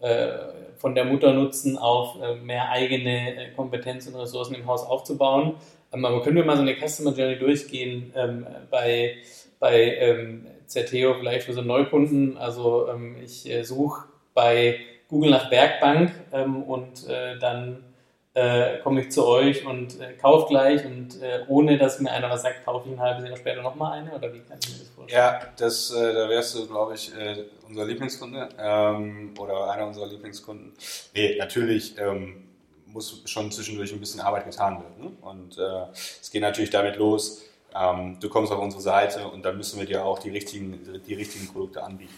äh, von der Mutter nutzen, auf äh, mehr eigene äh, Kompetenz und Ressourcen im Haus aufzubauen. Ähm, aber können wir mal so eine Customer Journey durchgehen ähm, bei, bei ähm, Zerteo vielleicht für so Neukunden? Also ähm, ich äh, suche bei Google nach Werkbank ähm, und äh, dann äh, komme ich zu euch und äh, kaufe gleich und äh, ohne dass mir einer was sagt, kaufe ich ein halbes Jahr später nochmal eine oder wie kann ich mir das vorstellen? Ja, das, äh, da wärst du, glaube ich, äh, unser Lieblingskunde ähm, oder einer unserer Lieblingskunden. Nee, natürlich ähm, muss schon zwischendurch ein bisschen Arbeit getan werden. Ne? Und es geht natürlich damit los, ähm, du kommst auf unsere Seite und dann müssen wir dir auch die richtigen, die richtigen Produkte anbieten.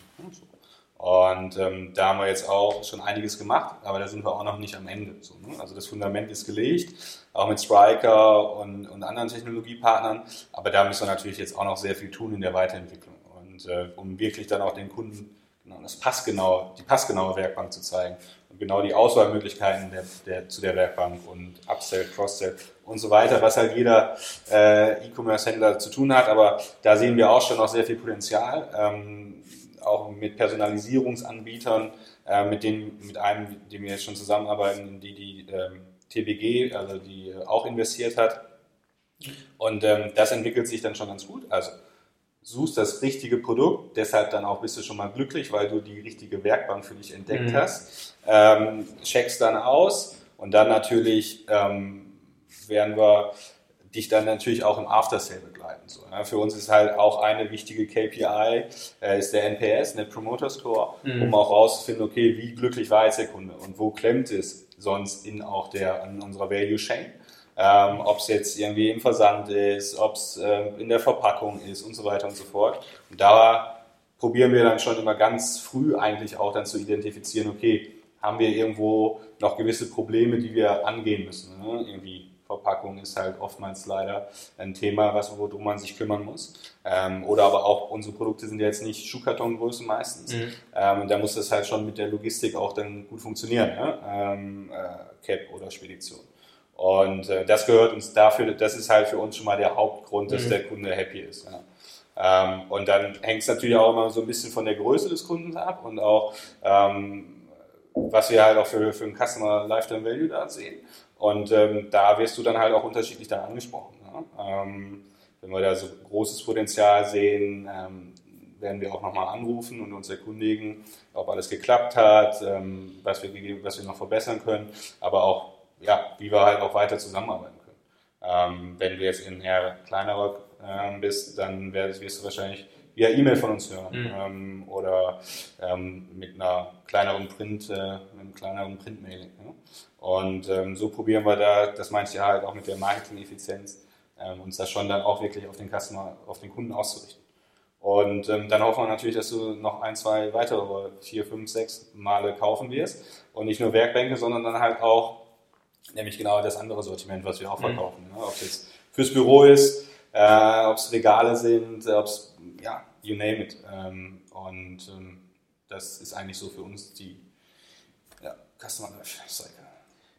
Und ähm, da haben wir jetzt auch schon einiges gemacht, aber da sind wir auch noch nicht am Ende. So, ne? Also das Fundament ist gelegt, auch mit Striker und, und anderen Technologiepartnern, aber da müssen wir natürlich jetzt auch noch sehr viel tun in der Weiterentwicklung. Und äh, um wirklich dann auch den Kunden genau, das passgenau, die passgenaue Werkbank zu zeigen und genau die Auswahlmöglichkeiten der, der, zu der Werkbank und Upsell, Crosssell und so weiter, was halt jeder äh, E-Commerce-Händler zu tun hat. Aber da sehen wir auch schon noch sehr viel Potenzial. Ähm, auch mit Personalisierungsanbietern, äh, mit, denen, mit einem, mit dem wir jetzt schon zusammenarbeiten, die die ähm, TBG, also die auch investiert hat. Und ähm, das entwickelt sich dann schon ganz gut. Also suchst das richtige Produkt, deshalb dann auch bist du schon mal glücklich, weil du die richtige Werkbank für dich entdeckt mhm. hast. Ähm, checkst dann aus und dann natürlich ähm, werden wir dich dann natürlich auch im After-Sale begleiten. So, ja. Für uns ist halt auch eine wichtige KPI, äh, ist der NPS, Net Promoter Score, mhm. um auch rauszufinden, okay, wie glücklich war jetzt der Kunde und wo klemmt es sonst in auch der, in unserer Value Chain. Ähm, ob es jetzt irgendwie im Versand ist, ob es äh, in der Verpackung ist und so weiter und so fort. Und da probieren wir dann schon immer ganz früh eigentlich auch dann zu identifizieren, okay, haben wir irgendwo noch gewisse Probleme, die wir angehen müssen. Ne? Irgendwie Verpackung ist halt oftmals leider ein Thema, was, worum man sich kümmern muss. Ähm, oder aber auch unsere Produkte sind ja jetzt nicht Schuhkartongröße meistens. Mhm. Ähm, da muss das halt schon mit der Logistik auch dann gut funktionieren. Ne? Ähm, äh, Cap oder Spedition. Und äh, das gehört uns dafür, das ist halt für uns schon mal der Hauptgrund, dass mhm. der Kunde happy ist. Ja. Ähm, und dann hängt es natürlich auch immer so ein bisschen von der Größe des Kunden ab und auch, ähm, was wir halt auch für, für einen Customer Lifetime Value da sehen. Und ähm, da wirst du dann halt auch unterschiedlich dann angesprochen. Ne? Wenn wir da so großes Potenzial sehen, ähm, werden wir auch nochmal anrufen und uns erkundigen, ob alles geklappt hat, ähm, was, wir, was wir noch verbessern können, aber auch, ja, wie wir halt auch weiter zusammenarbeiten können. Ähm, wenn du jetzt in eher kleinerer ähm, bist, dann wirst, wirst du wahrscheinlich via E-Mail von uns hören mhm. ähm, oder ähm, mit einer kleineren Print, äh, einem kleineren Printmail. Ja? Und ähm, so probieren wir da, das meinte ich ja halt auch mit der Marketing-Effizienz, ähm, uns das schon dann auch wirklich auf den Customer, auf den Kunden auszurichten. Und ähm, dann hoffen wir natürlich, dass du noch ein, zwei weitere, vier, fünf, sechs Male kaufen wirst. Und nicht nur Werkbänke, sondern dann halt auch, nämlich genau das andere Sortiment, was wir auch mhm. verkaufen. Mhm. Ne? Ob es jetzt fürs Büro ist, äh, ob es Regale sind, ob es, ja, you name it. Ähm, und ähm, das ist eigentlich so für uns die ja, Customer Life Cycle.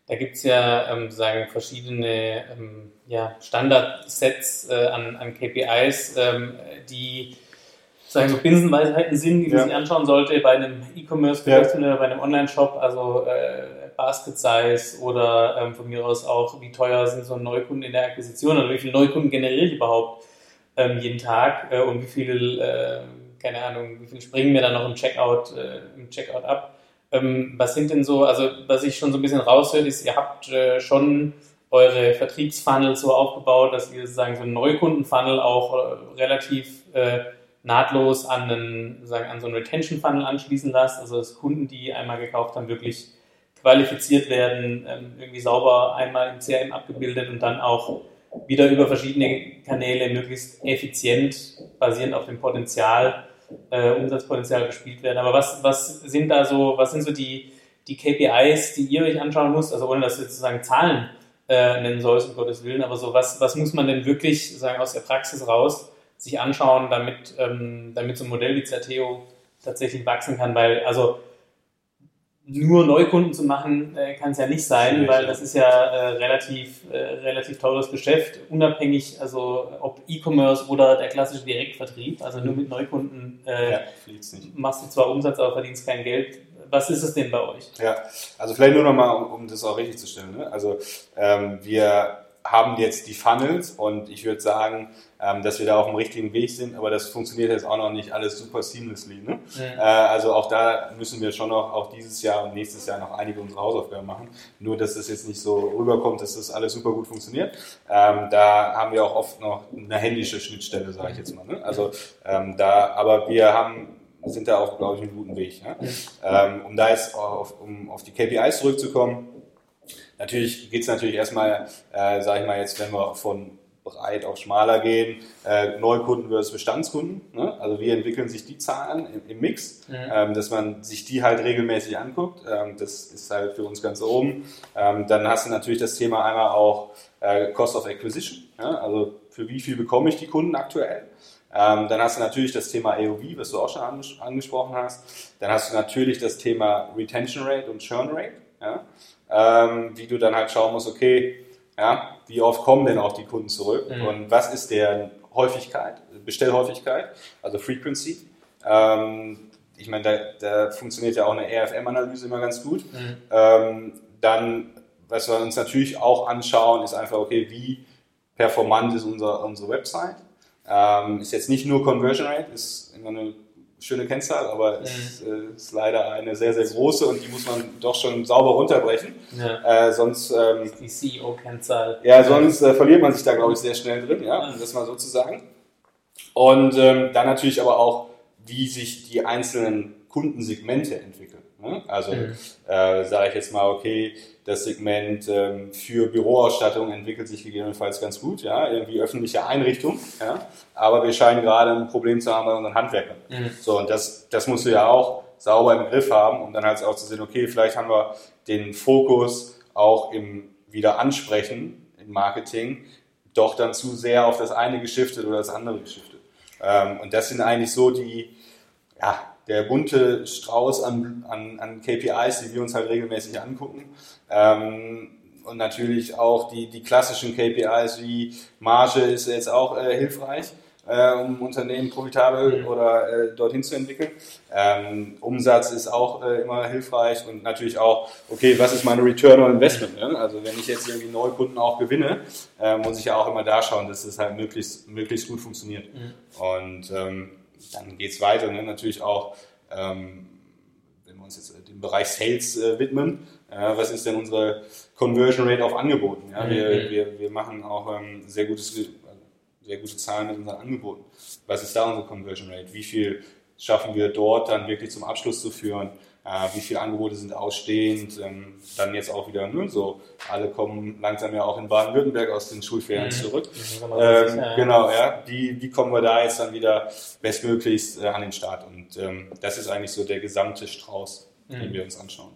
Da gibt es ja ähm, sagen verschiedene ähm, ja, Standardsets äh, an, an KPIs, ähm, die sagen so Binsenweisheiten sind, die man ja. sich anschauen sollte bei einem E-Commerce-Geschäft ja. oder bei einem Online-Shop, also äh, Basket Size oder ähm, von mir aus auch, wie teuer sind so Neukunden in der Akquisition oder wie viele Neukunden generiere ich überhaupt ähm, jeden Tag äh, und wie viel, äh, keine Ahnung, wie viel springen mir dann noch im Checkout, äh, im Checkout ab. Ähm, was sind denn so, also was ich schon so ein bisschen raushöre, ist, ihr habt äh, schon eure Vertriebsfunnel so aufgebaut, dass ihr sozusagen so einen Neukundenfunnel auch äh, relativ äh, nahtlos an, einen, sagen, an so einen Retention-Funnel anschließen lasst, also dass Kunden, die einmal gekauft haben, wirklich qualifiziert werden, ähm, irgendwie sauber einmal im CRM abgebildet und dann auch wieder über verschiedene Kanäle möglichst effizient, basierend auf dem Potenzial, äh, Umsatzpotenzial gespielt werden. Aber was, was sind da so, was sind so die, die KPIs, die ihr euch anschauen müsst, also ohne dass du sozusagen Zahlen äh, nennen sollst, um Gottes Willen, aber so, was, was muss man denn wirklich sagen aus der Praxis raus sich anschauen, damit, ähm, damit so ein Modell wie Zerteo tatsächlich wachsen kann, weil also nur Neukunden zu machen, äh, kann es ja nicht sein, weil das ist ja äh, relativ, äh, relativ teures Geschäft, unabhängig, also ob E-Commerce oder der klassische Direktvertrieb, also nur mit Neukunden äh, ja, machst du zwar Umsatz, aber verdienst kein Geld. Was ist es denn bei euch? Ja, also vielleicht nur nochmal, um, um das auch richtig zu stellen. Ne? Also ähm, wir haben jetzt die Funnels und ich würde sagen, ähm, dass wir da auf dem richtigen Weg sind, aber das funktioniert jetzt auch noch nicht alles super seamlessly. Ne? Mhm. Äh, also auch da müssen wir schon noch auch dieses Jahr und nächstes Jahr noch einige unserer Hausaufgaben machen. Nur, dass das jetzt nicht so rüberkommt, dass das alles super gut funktioniert. Ähm, da haben wir auch oft noch eine händische Schnittstelle, sage ich jetzt mal. Ne? Also ähm, da, aber wir haben sind da auch, glaube ich, einen guten Weg. Ja? Mhm. Um da jetzt auf, um auf die KPIs zurückzukommen, Natürlich geht es natürlich erstmal, äh, sage ich mal jetzt, wenn wir von breit auf schmaler gehen, äh, Neukunden versus Bestandskunden. Ne? Also wie entwickeln sich die Zahlen im, im Mix, mhm. ähm, dass man sich die halt regelmäßig anguckt. Ähm, das ist halt für uns ganz oben. Ähm, dann hast du natürlich das Thema einmal auch äh, Cost of Acquisition. Ja? Also für wie viel bekomme ich die Kunden aktuell? Ähm, dann hast du natürlich das Thema AOV, was du auch schon anges angesprochen hast. Dann hast du natürlich das Thema Retention Rate und Churn Rate. Ja? ähm, wie du dann halt schauen musst, okay, ja, wie oft kommen denn auch die Kunden zurück mhm. und was ist deren Häufigkeit, Bestellhäufigkeit, also Frequency. Ähm, ich meine, da, da, funktioniert ja auch eine RFM-Analyse immer ganz gut. Mhm. Ähm, dann, was wir uns natürlich auch anschauen, ist einfach, okay, wie performant ist unser, unsere Website. Ähm, ist jetzt nicht nur Conversion Rate, ist immer eine schöne Kennzahl, aber es mhm. ist leider eine sehr, sehr große und die muss man doch schon sauber runterbrechen. Ja. Äh, sonst ähm, die CEO-Kennzahl. Ja, sonst äh, verliert man sich da, glaube ich, sehr schnell drin, ja, um das mal so zu sagen. Und ähm, dann natürlich aber auch, wie sich die einzelnen Kundensegmente entwickeln. Ne? Also mhm. äh, sage ich jetzt mal, okay, das Segment ähm, für Büroausstattung entwickelt sich gegebenenfalls ganz gut, ja, irgendwie öffentliche Einrichtung, ja, aber wir scheinen gerade ein Problem zu haben bei unseren Handwerkern. Mhm. So, und das, das musst du ja auch sauber im Griff haben, um dann halt auch zu sehen, okay, vielleicht haben wir den Fokus auch im Wiederansprechen im Marketing doch dann zu sehr auf das eine geschiftet oder das andere geschiftet. Ähm, und das sind eigentlich so die, ja, der bunte Strauß an, an, an KPIs, die wir uns halt regelmäßig angucken. Ähm, und natürlich auch die, die klassischen KPIs wie Marge ist jetzt auch äh, hilfreich, äh, um Unternehmen profitabel mhm. oder äh, dorthin zu entwickeln. Ähm, Umsatz ist auch äh, immer hilfreich und natürlich auch, okay, was ist meine Return on Investment? Ne? Also wenn ich jetzt irgendwie neue Kunden auch gewinne, äh, muss ich ja auch immer da schauen, dass es halt möglichst, möglichst gut funktioniert. Mhm. Und ähm, dann geht es weiter. Ne? Natürlich auch, ähm, wenn wir uns jetzt dem Bereich Sales äh, widmen, äh, was ist denn unsere Conversion Rate auf Angeboten? Ja? Wir, mhm. wir, wir machen auch ähm, sehr, gutes, sehr gute Zahlen mit unseren Angeboten. Was ist da unsere Conversion Rate? Wie viel schaffen wir dort dann wirklich zum Abschluss zu führen? Äh, wie viele Angebote sind ausstehend, ähm, dann jetzt auch wieder, ne, so, alle kommen langsam ja auch in Baden-Württemberg aus den Schulferien mhm. zurück. Ähm, genau, ja, wie, wie kommen wir da jetzt dann wieder bestmöglichst äh, an den Start? Und ähm, das ist eigentlich so der gesamte Strauß, mhm. den wir uns anschauen.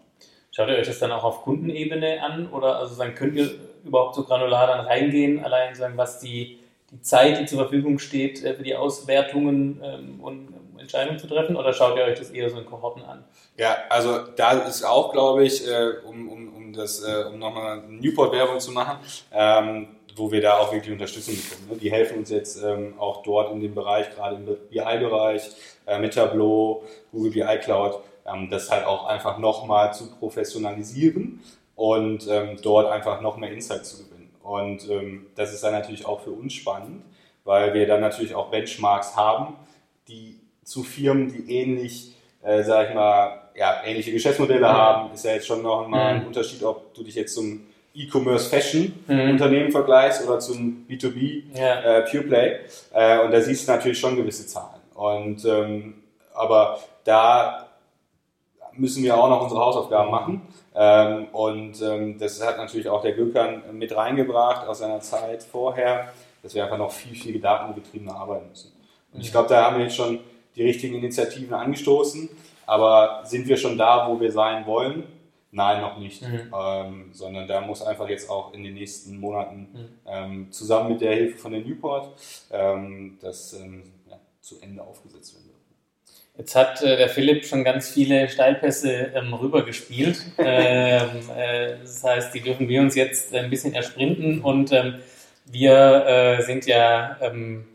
Schaut ihr euch das dann auch auf Kundenebene an oder also sagen, könnt ihr überhaupt so granular dann reingehen, allein sagen, was die, die Zeit, die zur Verfügung steht, äh, für die Auswertungen ähm, und Entscheidungen zu treffen oder schaut ihr euch das eher so in Kohorten an? Ja, also da ist auch, glaube ich, äh, um, um, um, das, äh, um nochmal Newport-Werbung zu machen, ähm, wo wir da auch wirklich Unterstützung bekommen. Ne? Die helfen uns jetzt ähm, auch dort in dem Bereich, gerade im BI-Bereich, äh, mit Tableau, Google BI Cloud, ähm, das halt auch einfach nochmal zu professionalisieren und ähm, dort einfach noch mehr Insight zu gewinnen. Und ähm, das ist dann natürlich auch für uns spannend, weil wir dann natürlich auch Benchmarks haben, die zu Firmen, die ähnlich, äh, sag ich mal, ja, ähnliche Geschäftsmodelle mhm. haben, ist ja jetzt schon noch mal ein mhm. Unterschied, ob du dich jetzt zum E-Commerce Fashion mhm. Unternehmen vergleichst oder zum B2B ja. äh, Pure Play. Äh, und da siehst du natürlich schon gewisse Zahlen. Und ähm, aber da müssen wir auch noch unsere Hausaufgaben machen. Ähm, und ähm, das hat natürlich auch der Gökern mit reingebracht aus seiner Zeit vorher, dass wir einfach noch viel, viel datengetriebener arbeiten müssen. Und ich glaube, da haben wir jetzt schon die richtigen Initiativen angestoßen, aber sind wir schon da, wo wir sein wollen? Nein, noch nicht. Mhm. Ähm, sondern da muss einfach jetzt auch in den nächsten Monaten mhm. ähm, zusammen mit der Hilfe von der Newport ähm, das ähm, ja, zu Ende aufgesetzt werden. Jetzt hat äh, der Philipp schon ganz viele Steilpässe ähm, rübergespielt. ähm, äh, das heißt, die dürfen wir uns jetzt ein bisschen ersprinten und ähm, wir äh, sind ja ähm,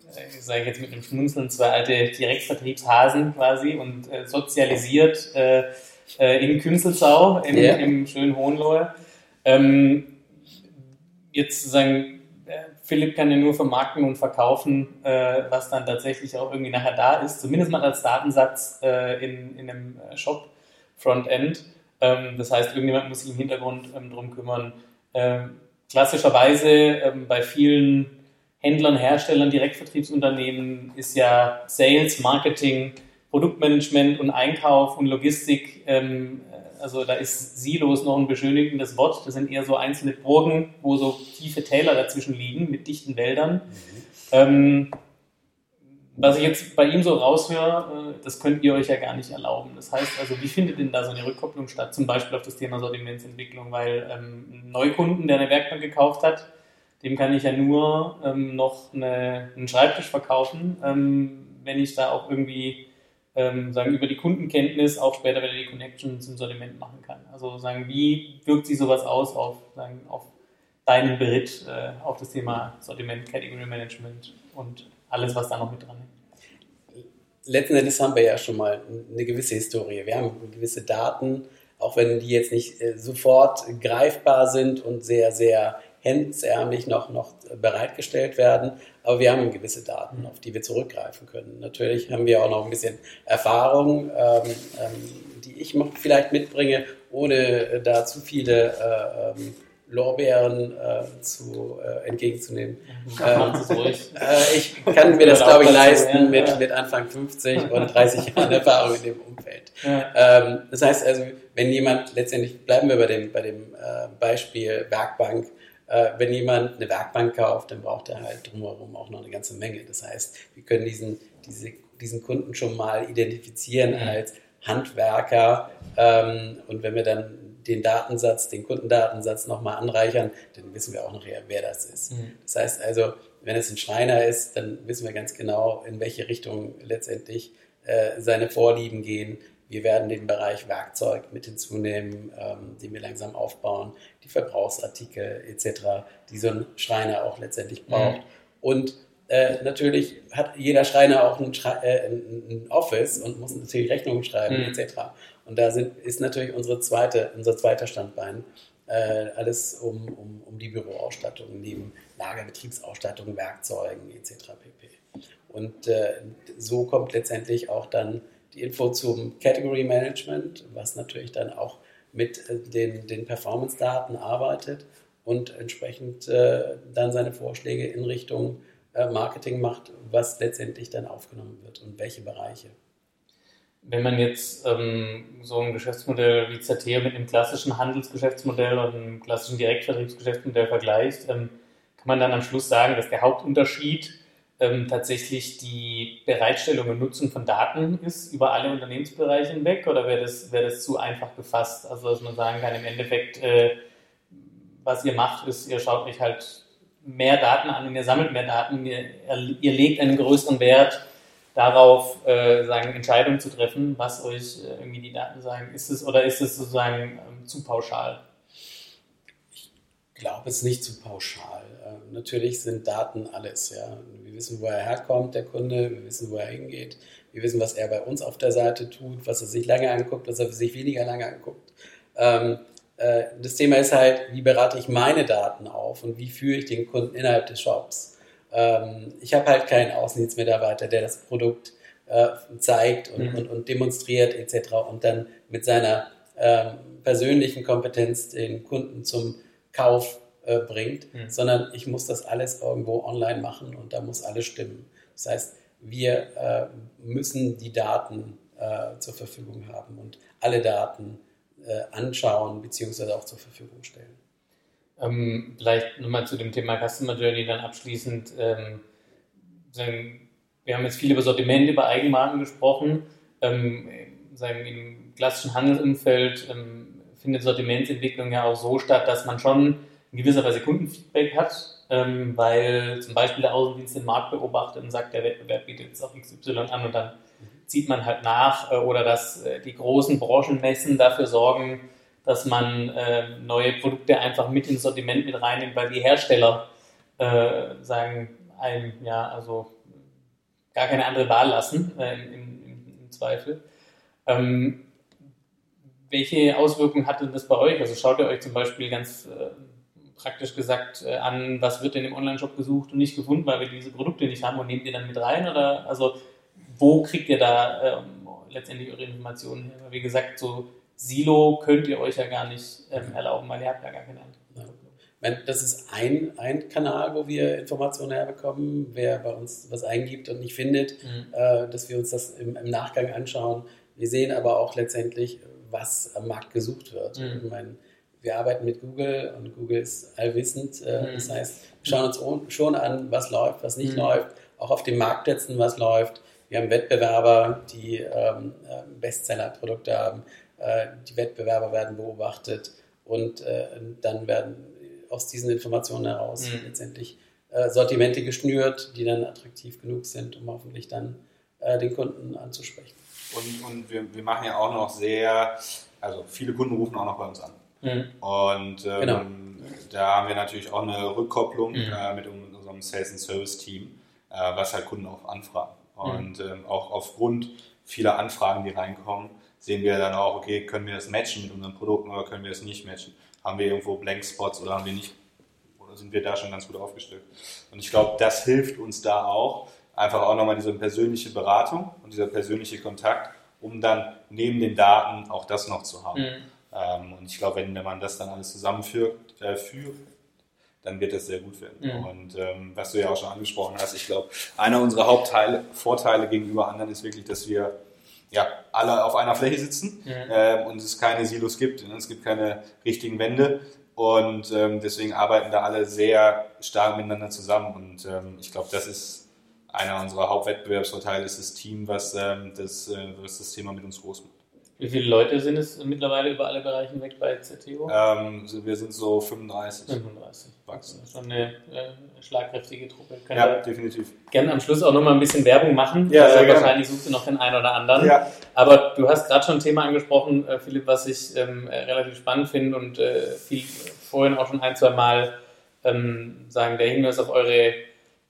sage ich jetzt mit einem Schmunzeln, zwei alte Direktvertriebshasen quasi und äh, sozialisiert äh, äh, in Künzelsau, im, yeah. im schönen Hohenlohe. Ähm, jetzt sozusagen, äh, Philipp kann ja nur vermarkten und verkaufen, äh, was dann tatsächlich auch irgendwie nachher da ist, zumindest mal als Datensatz in, in einem Shop Frontend. Ähm, das heißt, irgendjemand muss sich im Hintergrund ähm, drum kümmern. Ähm, klassischerweise ähm, bei vielen Händlern, Herstellern, Direktvertriebsunternehmen ist ja Sales, Marketing, Produktmanagement und Einkauf und Logistik. Ähm, also da ist Silos noch ein beschönigendes Wort. Das sind eher so einzelne Burgen, wo so tiefe Täler dazwischen liegen mit dichten Wäldern. Mhm. Ähm, was ich jetzt bei ihm so raushöre, äh, das könnt ihr euch ja gar nicht erlauben. Das heißt also, wie findet denn da so eine Rückkopplung statt? Zum Beispiel auf das Thema Sortimentsentwicklung, weil ähm, ein Neukunden, der eine Werkbank gekauft hat, dem kann ich ja nur ähm, noch eine, einen Schreibtisch verkaufen, ähm, wenn ich da auch irgendwie ähm, sagen, über die Kundenkenntnis auch später wieder die Connection zum Sortiment machen kann. Also sagen, wie wirkt sich sowas aus auf, sagen, auf deinen Beritt, äh, auf das Thema Sortiment, Category Management und alles, was da noch mit dran ist? Letzten Endes haben wir ja schon mal eine gewisse Historie. Wir haben gewisse Daten, auch wenn die jetzt nicht äh, sofort greifbar sind und sehr, sehr hemdsärmlich noch, noch bereitgestellt werden. Aber wir haben gewisse Daten, auf die wir zurückgreifen können. Natürlich haben wir auch noch ein bisschen Erfahrung, ähm, ähm, die ich vielleicht mitbringe, ohne da zu viele äh, ähm, Lorbeeren äh, zu, äh, entgegenzunehmen. Ähm, äh, ich kann mir das, glaube ich, leisten mit, mit Anfang 50 und 30 Jahren Erfahrung in dem Umfeld. Ähm, das heißt also, wenn jemand, letztendlich bleiben wir bei dem, bei dem äh, Beispiel Werkbank, äh, wenn jemand eine Werkbank kauft, dann braucht er halt drumherum auch noch eine ganze Menge. Das heißt, wir können diesen, diese, diesen Kunden schon mal identifizieren als Handwerker ähm, und wenn wir dann den Datensatz, den Kundendatensatz nochmal anreichern, dann wissen wir auch nachher, wer das ist. Mhm. Das heißt also, wenn es ein Schreiner ist, dann wissen wir ganz genau, in welche Richtung letztendlich äh, seine Vorlieben gehen. Wir werden den Bereich Werkzeug mit hinzunehmen, ähm, den wir langsam aufbauen, die Verbrauchsartikel etc., die so ein Schreiner auch letztendlich braucht. Mhm. Und äh, natürlich hat jeder Schreiner auch ein, äh, ein, Office und muss natürlich Rechnungen schreiben mhm. etc. Und da sind, ist natürlich unsere zweite, unser zweiter Standbein äh, alles um, um, um die Büroausstattung, neben Lagerbetriebsausstattung, Werkzeugen etc. pp. Und äh, so kommt letztendlich auch dann die Info zum Category Management, was natürlich dann auch mit äh, den, den Performance-Daten arbeitet und entsprechend äh, dann seine Vorschläge in Richtung äh, Marketing macht, was letztendlich dann aufgenommen wird und welche Bereiche. Wenn man jetzt ähm, so ein Geschäftsmodell wie Zateo mit einem klassischen Handelsgeschäftsmodell oder einem klassischen Direktvertriebsgeschäftsmodell vergleicht, ähm, kann man dann am Schluss sagen, dass der Hauptunterschied ähm, tatsächlich die Bereitstellung und Nutzen von Daten ist über alle Unternehmensbereiche hinweg oder wäre das, wäre das zu einfach gefasst? Also dass man sagen kann, im Endeffekt, äh, was ihr macht, ist, ihr schaut euch halt mehr Daten an und ihr sammelt mehr Daten, ihr, ihr legt einen größeren Wert darauf äh, sagen, Entscheidungen zu treffen, was euch äh, irgendwie die Daten sagen. Ist es oder ist es sozusagen ähm, zu pauschal? Ich glaube, es ist nicht zu pauschal. Äh, natürlich sind Daten alles. Ja. Wir wissen, wo er herkommt, der Kunde, wir wissen, wo er hingeht, wir wissen, was er bei uns auf der Seite tut, was er sich lange anguckt, was er sich weniger lange anguckt. Ähm, äh, das Thema ist halt, wie berate ich meine Daten auf und wie führe ich den Kunden innerhalb des Shops. Ähm, ich habe halt keinen Außendienstmitarbeiter, der das Produkt äh, zeigt und, mhm. und, und, demonstriert etc. und dann mit seiner ähm, persönlichen Kompetenz den Kunden zum Kauf äh, bringt, mhm. sondern ich muss das alles irgendwo online machen und da muss alles stimmen. Das heißt, wir äh, müssen die Daten äh, zur Verfügung haben und alle Daten äh, anschauen bzw. auch zur Verfügung stellen. Ähm, vielleicht nochmal zu dem Thema Customer Journey dann abschließend. Ähm, wir haben jetzt viel über Sortiment, über Eigenmarken gesprochen. Ähm, sagen, Im klassischen Handelsumfeld ähm, findet Sortimentsentwicklung ja auch so statt, dass man schon in gewisser Weise Kundenfeedback hat, ähm, weil zum Beispiel der Außendienst den Markt beobachtet und sagt, der Wettbewerb bietet jetzt auch XY an und dann zieht man halt nach äh, oder dass äh, die großen Branchenmessen dafür sorgen, dass man äh, neue Produkte einfach mit ins Sortiment mit reinnimmt, weil die Hersteller äh, sagen einem, ja, also gar keine andere Wahl lassen, im, im, im, Zweifel. Ähm, welche Auswirkungen hatte das bei euch? Also schaut ihr euch zum Beispiel ganz äh, praktisch gesagt äh, an, was wird denn im Online-Shop gesucht und nicht gefunden, weil wir diese Produkte nicht haben und nehmt ihr dann mit rein? Oder also wo kriegt ihr da ähm, letztendlich eure Informationen her? Wie gesagt, so Silo könnt ihr euch ja gar nicht ähm, erlauben, weil ihr habt ja gar keine andere. Das ist ein, ein Kanal, wo wir Informationen herbekommen, wer bei uns was eingibt und nicht findet, mhm. äh, dass wir uns das im, im, Nachgang anschauen. Wir sehen aber auch letztendlich, was am Markt gesucht wird. Mhm. Ich meine, wir arbeiten mit Google und Google ist allwissend. Äh, mhm. Das heißt, wir schauen uns schon an, was läuft, was nicht mhm. läuft, auch auf den Marktplätzen, was läuft. Wir haben Wettbewerber, die ähm, äh, Bestseller-Produkte haben. Äh, die Wettbewerber werden beobachtet und äh, dann werden aus diesen Informationen heraus mhm. letztendlich äh, Sortimente geschnürt, die dann attraktiv genug sind, um hoffentlich dann den Kunden anzusprechen. Und, und wir, wir machen ja auch noch sehr, also viele Kunden rufen auch noch bei uns an. Mhm. Und ähm, genau. da haben wir natürlich auch eine Rückkopplung mhm. äh, mit unserem Sales and Service Team, äh, was halt Kunden auch anfragen. Mhm. Und ähm, auch aufgrund vieler Anfragen, die reinkommen, sehen wir dann auch, okay, können wir das matchen mit unseren Produkten oder können wir das nicht matchen? Haben wir irgendwo Blankspots oder haben wir nicht, oder sind wir da schon ganz gut aufgestellt. Und ich glaube, das hilft uns da auch, einfach auch nochmal diese persönliche Beratung und dieser persönliche Kontakt, um dann neben den Daten auch das noch zu haben. Mhm. Ähm, und ich glaube, wenn man das dann alles zusammenführt, äh, führt, dann wird das sehr gut werden. Mhm. Und ähm, was du ja auch schon angesprochen hast, ich glaube, einer unserer Hauptvorteile gegenüber anderen ist wirklich, dass wir ja, alle auf einer Fläche sitzen mhm. äh, und es keine Silos gibt. Ne? Es gibt keine richtigen Wände und ähm, deswegen arbeiten da alle sehr stark miteinander zusammen. Und ähm, ich glaube, das ist einer unserer Hauptwettbewerbsvorteile, ist das Team, was, ähm, das, äh, was das Thema mit uns groß macht. Wie viele Leute sind es mittlerweile über alle Bereiche hinweg bei ZTO? Ähm, wir sind so 35. 35. Wachsen. Das ist schon eine äh, schlagkräftige Truppe. Können ja, definitiv. Gerne am Schluss auch nochmal ein bisschen Werbung machen. Ja, also wahrscheinlich suchst du noch den einen oder anderen. Ja. Aber du hast gerade schon ein Thema angesprochen, äh, Philipp, was ich ähm, äh, relativ spannend finde und äh, viel, vorhin auch schon ein, zwei Mal ähm, sagen, der Hinweis auf eure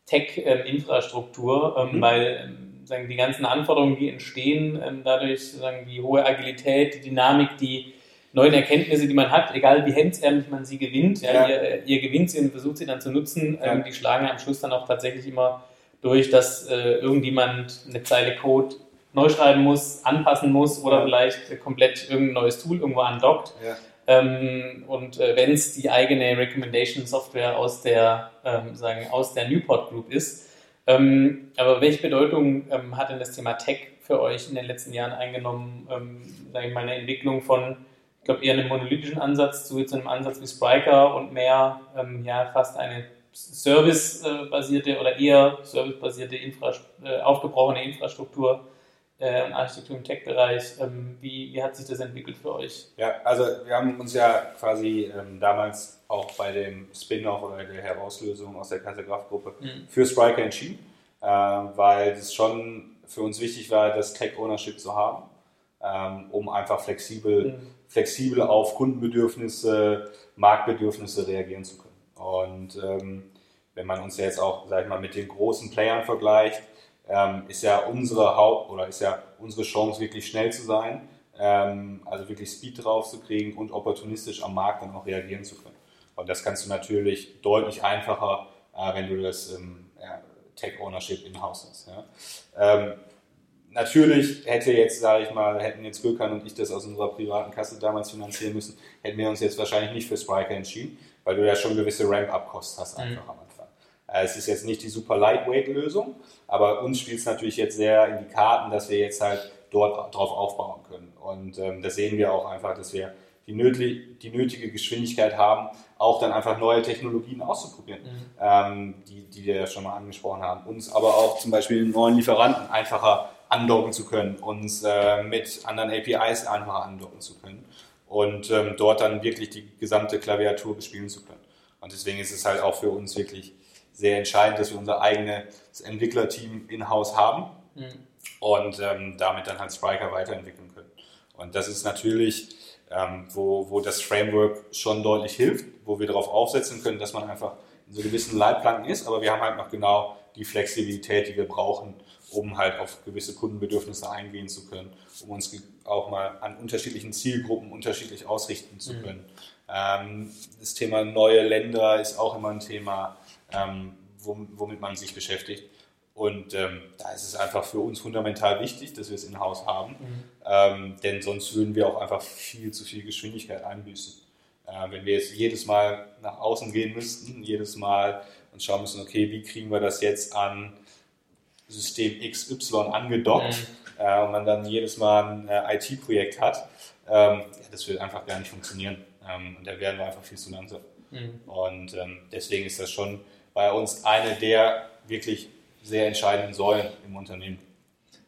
Tech-Infrastruktur, ähm, mhm. weil ähm, sagen, die ganzen Anforderungen, die entstehen, ähm, dadurch sagen, die hohe Agilität, die Dynamik, die neuen Erkenntnisse, die man hat, egal wie hemdsärmlich man sie gewinnt, ja, ja. Ihr, ihr, gewinnt sie und versucht sie dann zu nutzen, ähm, die schlagen am Schluss dann auch tatsächlich immer durch, dass äh, irgendjemand eine Zeile Code neu schreiben muss, anpassen muss oder vielleicht komplett irgendein neues Tool irgendwo andockt. Ähm, und äh, wenn es die eigene Recommendation Software aus der, ähm, sagen, aus der Newport Group ist, ähm, aber welche Bedeutung ähm, hat denn das Thema Tech für euch in den letzten Jahren eingenommen? Ähm, sage ich mal, eine Entwicklung von, ich glaube, eher einem monolithischen Ansatz zu, zu einem Ansatz wie Spriker und mehr, ähm, ja, fast eine servicebasierte oder eher servicebasierte Infra äh, aufgebrochene Infrastruktur äh, und Architektur im Tech-Bereich. Ähm, wie, wie hat sich das entwickelt für euch? Ja, also wir haben uns ja quasi ähm, damals auch bei dem Spin-off oder der Herauslösung aus der Kaiserkraftgruppe mhm. für Spriker entschieden, äh, weil es schon für uns wichtig war, das Tech-Ownership zu haben, ähm, um einfach flexibel, mhm. flexibel auf Kundenbedürfnisse, Marktbedürfnisse reagieren zu können. Und ähm, wenn man uns jetzt auch, sag ich mal, mit den großen Playern vergleicht, ähm, ist ja unsere Haupt- oder ist ja unsere Chance, wirklich schnell zu sein, ähm, also wirklich Speed drauf zu kriegen und opportunistisch am Markt dann auch reagieren zu können. Und das kannst du natürlich deutlich einfacher, äh, wenn du das ähm, ja, Tech-Ownership in-house hast. Ja. Ähm, natürlich hätte jetzt, sage ich mal, hätten jetzt Gökhan und ich das aus unserer privaten Kasse damals finanzieren müssen, hätten wir uns jetzt wahrscheinlich nicht für Spriker entschieden, weil du ja schon gewisse Ramp-up-Kosten hast einfach mhm. am es ist jetzt nicht die super Lightweight-Lösung, aber uns spielt es natürlich jetzt sehr in die Karten, dass wir jetzt halt dort drauf aufbauen können. Und ähm, das sehen wir auch einfach, dass wir die, nötig, die nötige Geschwindigkeit haben, auch dann einfach neue Technologien auszuprobieren, mhm. ähm, die, die wir ja schon mal angesprochen haben. Uns aber auch zum Beispiel neuen Lieferanten einfacher andocken zu können, uns äh, mit anderen APIs einfacher andocken zu können und ähm, dort dann wirklich die gesamte Klaviatur bespielen zu können. Und deswegen ist es halt auch für uns wirklich sehr entscheidend, dass wir unser eigenes Entwicklerteam in-house haben mhm. und ähm, damit dann halt Spriker weiterentwickeln können. Und das ist natürlich, ähm, wo, wo das Framework schon deutlich hilft, wo wir darauf aufsetzen können, dass man einfach in so gewissen Leitplanken ist, aber wir haben halt noch genau die Flexibilität, die wir brauchen, um halt auf gewisse Kundenbedürfnisse eingehen zu können, um uns auch mal an unterschiedlichen Zielgruppen unterschiedlich ausrichten zu mhm. können. Mhm. Ähm, das Thema neue Länder ist auch immer ein Thema ähm, womit man sich beschäftigt. Und ähm, da ist es einfach für uns fundamental wichtig, dass wir es in-house haben, mhm. ähm, denn sonst würden wir auch einfach viel zu viel Geschwindigkeit einbüßen. Äh, wenn wir jetzt jedes Mal nach außen gehen müssten, jedes Mal und schauen müssen, okay, wie kriegen wir das jetzt an System XY angedockt mhm. äh, und man dann jedes Mal ein äh, IT-Projekt hat, ähm, ja, das wird einfach gar nicht funktionieren. Ähm, und da werden wir einfach viel zu langsam. Mhm. Und ähm, deswegen ist das schon bei uns eine der wirklich sehr entscheidenden Säulen im Unternehmen.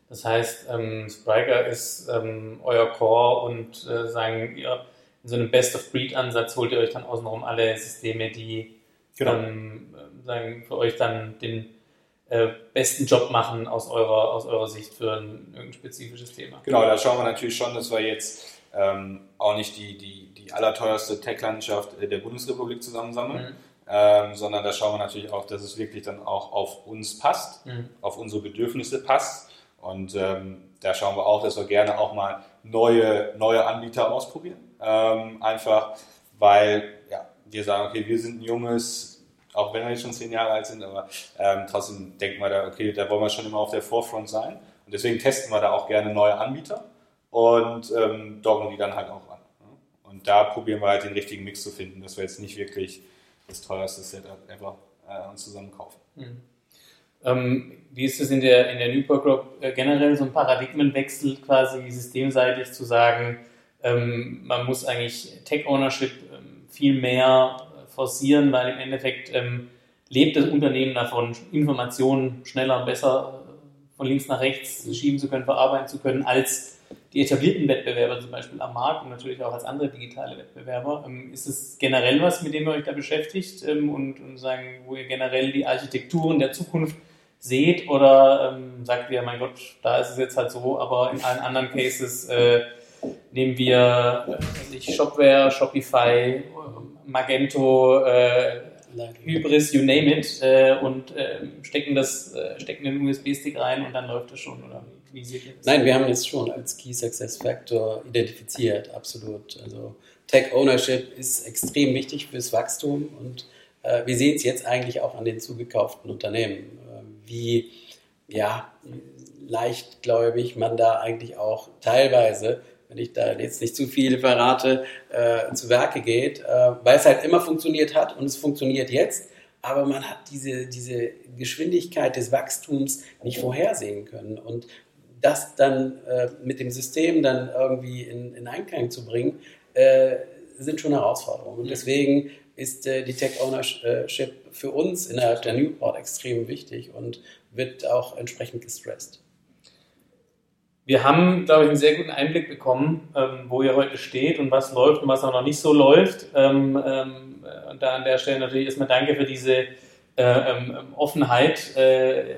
Das heißt, ähm, Spriker ist ähm, euer Core und äh, sagen ihr, in so einem Best-of-Breed-Ansatz holt ihr euch dann außenrum alle Systeme, die genau. ähm, sagen, für euch dann den äh, besten Job machen aus eurer, aus eurer Sicht für ein, irgendein spezifisches Thema. Genau, da schauen wir natürlich schon, dass wir jetzt ähm, auch nicht die, die, die allerteuerste Tech-Landschaft der Bundesrepublik zusammensammeln. Mhm ähm, sondern da schauen wir natürlich auch, dass es wirklich dann auch auf uns passt, mhm. auf unsere Bedürfnisse passt. Und ähm, da schauen wir auch, dass wir gerne auch mal neue, neue Anbieter ausprobieren. Ähm, einfach weil ja, wir sagen, okay, wir sind ein junges auch wenn wir jetzt schon zehn Jahre alt sind, aber ähm, trotzdem denken wir da, okay, da wollen wir schon immer auf der Forefront sein. Und deswegen testen wir da auch gerne neue Anbieter und ähm, doggen die dann halt auch an. Und da probieren wir halt den richtigen Mix zu finden, dass wir jetzt nicht wirklich das teuerste Setup ever äh, uns zusammen kaufen. Mhm. Ähm, wie ist es in der, in der Newport Group äh, generell so ein Paradigmenwechsel quasi systemseitig zu sagen, ähm, man muss eigentlich Tech-Ownership ähm, viel mehr forcieren, weil im Endeffekt ähm, lebt das Unternehmen davon, Informationen schneller, besser äh, von links nach rechts schieben zu können, verarbeiten zu können, als die etablierten Wettbewerber zum Beispiel am Markt und natürlich auch als andere digitale Wettbewerber. Ähm, ist es generell was, mit dem ihr euch da beschäftigt ähm, und, und sagen, wo ihr generell die Architekturen der Zukunft seht oder ähm, sagt ihr, mein Gott, da ist es jetzt halt so, aber in allen anderen Cases äh, nehmen wir äh, Shopware, Shopify, Magento, äh, Hybris, you name it, äh, und äh, stecken das, äh, stecken den USB-Stick rein und dann läuft es schon, oder wie seht ihr das? Nein, wir haben es schon als Key Success Factor identifiziert, absolut. Also Tech Ownership ist extrem wichtig fürs Wachstum und äh, wir sehen es jetzt eigentlich auch an den zugekauften Unternehmen wie ja, leichtgläubig man da eigentlich auch teilweise, wenn ich da jetzt nicht zu viel verrate, äh, zu Werke geht, äh, weil es halt immer funktioniert hat und es funktioniert jetzt, aber man hat diese, diese Geschwindigkeit des Wachstums nicht vorhersehen können und das dann äh, mit dem System dann irgendwie in, in Einklang zu bringen, äh, sind schon Herausforderungen. Und deswegen ist äh, die Tech Ownership für uns innerhalb der Newport extrem wichtig und wird auch entsprechend gestresst. Wir haben, glaube ich, einen sehr guten Einblick bekommen, ähm, wo ihr heute steht und was läuft und was auch noch nicht so läuft. Ähm, ähm, und da an der Stelle natürlich erstmal danke für diese äh, ähm, Offenheit. Äh,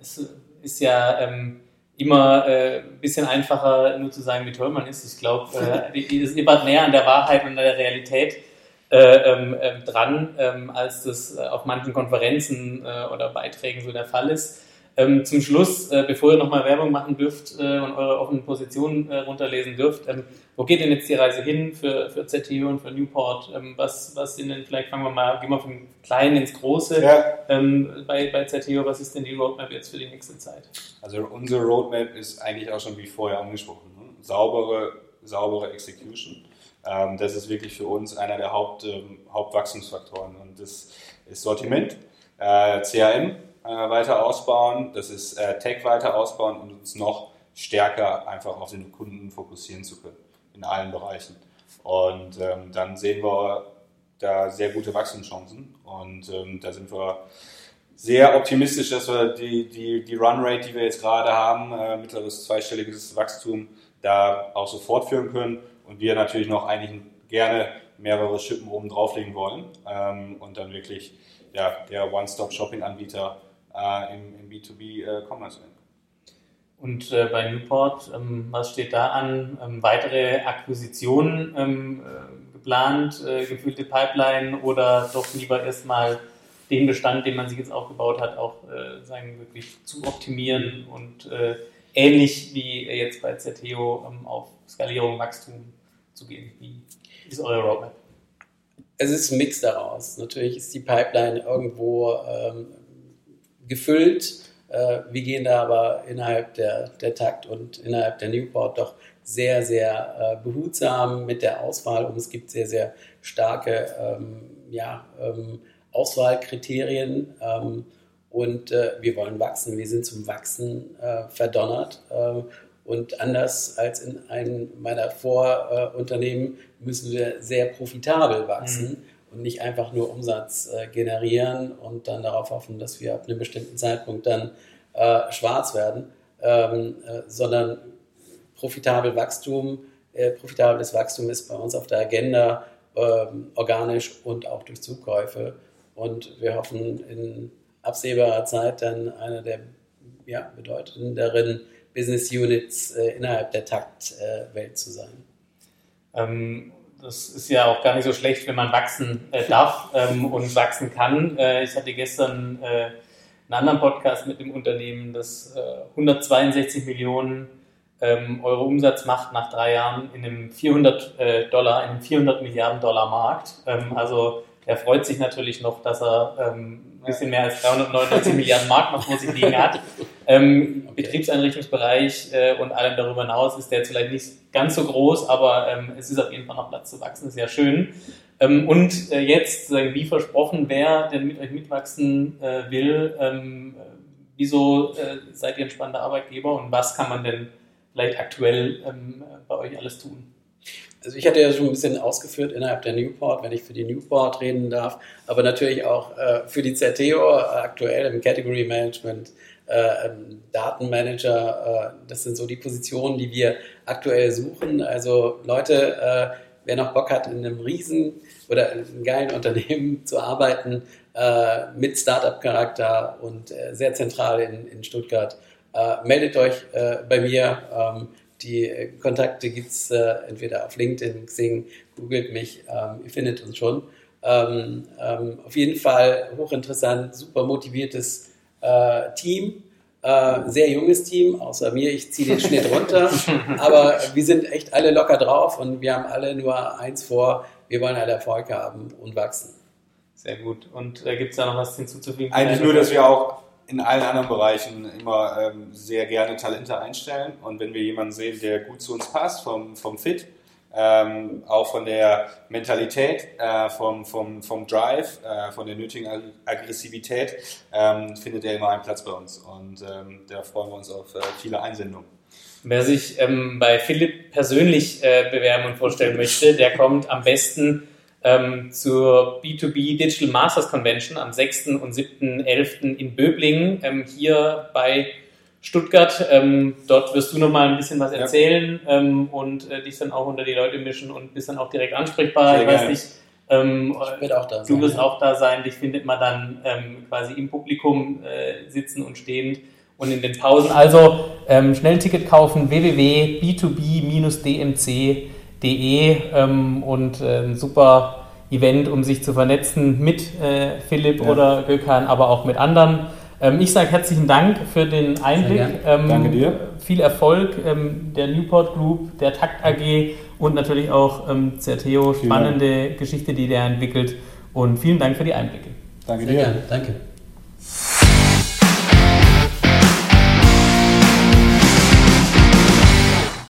es ist ja ähm, immer äh, ein bisschen einfacher, nur zu sagen, wie toll man ist. Ich glaube, äh, es ist immer näher an der Wahrheit und an der Realität äh, ähm, äh, dran, ähm, als das äh, auf manchen Konferenzen äh, oder Beiträgen so der Fall ist. Ähm, zum Schluss, äh, bevor ihr nochmal Werbung machen dürft und eure offenen Positionen runterlesen dürft, ähm, wo geht denn jetzt die Reise hin für, für ZTO und für Newport? Ähm, was, was sind denn, vielleicht fangen wir mal, gehen wir vom Kleinen ins Große ja. Ähm, bei, bei ZTO, was ist denn die Roadmap jetzt für die nächste Zeit? Also unsere Roadmap ist eigentlich auch schon wie vorher angesprochen. Ne? Saubere, saubere Execution. Ähm, das ist wirklich für uns einer der Haupt, ähm, Hauptwachstumsfaktoren. Und das ist Sortiment, äh, CRM äh, weiter ausbauen, das ist äh, Tech weiter ausbauen und uns noch stärker einfach auf den Kunden fokussieren zu können in allen Bereichen. Und ähm, dann sehen wir da sehr gute Wachstumschancen und ähm, da sind wir sehr optimistisch, dass wir die, die, die Runrate, die wir jetzt gerade haben, äh, mittleres zweistelliges Wachstum, da auch so fortführen können und wir natürlich noch eigentlich gerne mehrere Schippen oben drauflegen wollen ähm, und dann wirklich ja, der One-Stop-Shopping-Anbieter äh, im, im B2B-Commerce äh. Und äh, bei Newport, ähm, was steht da an? Ähm, weitere Akquisitionen ähm, äh, geplant, äh, gefüllte Pipeline oder doch lieber erstmal den Bestand, den man sich jetzt aufgebaut hat, auch äh, sagen, wirklich zu optimieren und ähnlich wie jetzt bei ZTO ähm, auf Skalierung, Wachstum zu gehen? Wie ist eure Roadmap? Es ist ein Mix daraus. Natürlich ist die Pipeline irgendwo ähm, gefüllt. Äh, wir gehen da aber innerhalb der, der Takt und innerhalb der Newport doch sehr, sehr äh, behutsam mit der Auswahl und es gibt sehr, sehr starke ähm, ja, ähm, Auswahlkriterien. Ähm, und äh, wir wollen wachsen. Wir sind zum Wachsen äh, verdonnert. Äh, und anders als in einem meiner Vorunternehmen müssen wir sehr profitabel wachsen mhm. Und nicht einfach nur Umsatz äh, generieren und dann darauf hoffen, dass wir ab einem bestimmten Zeitpunkt dann äh, schwarz werden, ähm, äh, sondern profitabel Wachstum, profitables Wachstum ist bei uns auf der Agenda ähm, organisch und auch durch Zukäufe. Und wir hoffen in absehbarer Zeit dann einer der ja, bedeutenderen Business Units äh, innerhalb der Taktwelt äh, zu sein. Ähm, das ist ja auch gar nicht so schlecht, wenn man wachsen äh, darf ähm, und wachsen kann. Äh, ich hatte gestern äh, einen anderen Podcast mit dem Unternehmen, das 162 äh, Millionen ähm, Euro Umsatz macht nach drei Jahren in einem 400 Dollar, in einem 400 Milliarden Dollar Markt. Ähm, also er freut sich natürlich noch, dass er ähm, bisschen mehr als 399 Milliarden Mark noch vor sich liegen hat. Ähm, okay. Betriebseinrichtungsbereich äh, und allem darüber hinaus ist der jetzt vielleicht nicht ganz so groß, aber ähm, es ist auf jeden Fall noch Platz zu wachsen, sehr schön. Ähm, und äh, jetzt, wie versprochen, wer denn mit euch mitwachsen äh, will, ähm, wieso äh, seid ihr ein spannender Arbeitgeber und was kann man denn vielleicht aktuell ähm, bei euch alles tun? Also ich hatte ja schon ein bisschen ausgeführt innerhalb der Newport, wenn ich für die Newport reden darf, aber natürlich auch äh, für die Zerteo aktuell im Category Management, äh, Datenmanager. Äh, das sind so die Positionen, die wir aktuell suchen. Also Leute, äh, wer noch Bock hat, in einem riesen oder in einem geilen Unternehmen zu arbeiten, äh, mit Startup-Charakter und äh, sehr zentral in, in Stuttgart, äh, meldet euch bei mir. Ähm, die Kontakte gibt es entweder auf LinkedIn, Xing, googelt mich, ähm, ihr findet uns schon. Ähm, ähm, auf jeden Fall hochinteressant, super motiviertes äh, Team, äh, sehr junges Team, außer mir, ich ziehe den Schnitt runter, aber wir sind echt alle locker drauf und wir haben alle nur eins vor, wir wollen alle Erfolg haben und wachsen. Sehr gut. Und äh, gibt es da noch was hinzuzufügen? Eigentlich nur, dass wir auch in allen anderen Bereichen immer ähm, sehr gerne Talente einstellen. Und wenn wir jemanden sehen, der gut zu uns passt, vom, vom Fit, ähm, auch von der Mentalität, äh, vom, vom, vom Drive, äh, von der nötigen Aggressivität, ähm, findet er immer einen Platz bei uns. Und ähm, da freuen wir uns auf äh, viele Einsendungen. Wer sich ähm, bei Philipp persönlich äh, bewerben und vorstellen möchte, der kommt am besten ähm, zur B2B Digital Masters Convention am 6. und 7.11. in Böblingen, ähm, hier bei Stuttgart. Ähm, dort wirst du noch mal ein bisschen was erzählen ja. ähm, und äh, dich dann auch unter die Leute mischen und bist dann auch direkt ansprechbar. Sehr ich weiß nicht, ähm, ich auch da du wirst auch da sein. Dich findet man dann ähm, quasi im Publikum äh, sitzen und stehend und in den Pausen. Also ähm, schnell ein Ticket kaufen www.b2b-dmc.de ähm, und äh, ein super Event, um sich zu vernetzen mit äh, Philipp ja. oder Gökhan, aber auch mit anderen. Ähm, ich sage herzlichen Dank für den Einblick. Ähm, Danke dir. Viel Erfolg ähm, der Newport Group, der Takt AG und natürlich auch ähm, Certeo. Spannende. Geschichte, die der entwickelt. Und vielen Dank für die Einblicke. Danke Sehr dir. Gerne. Danke.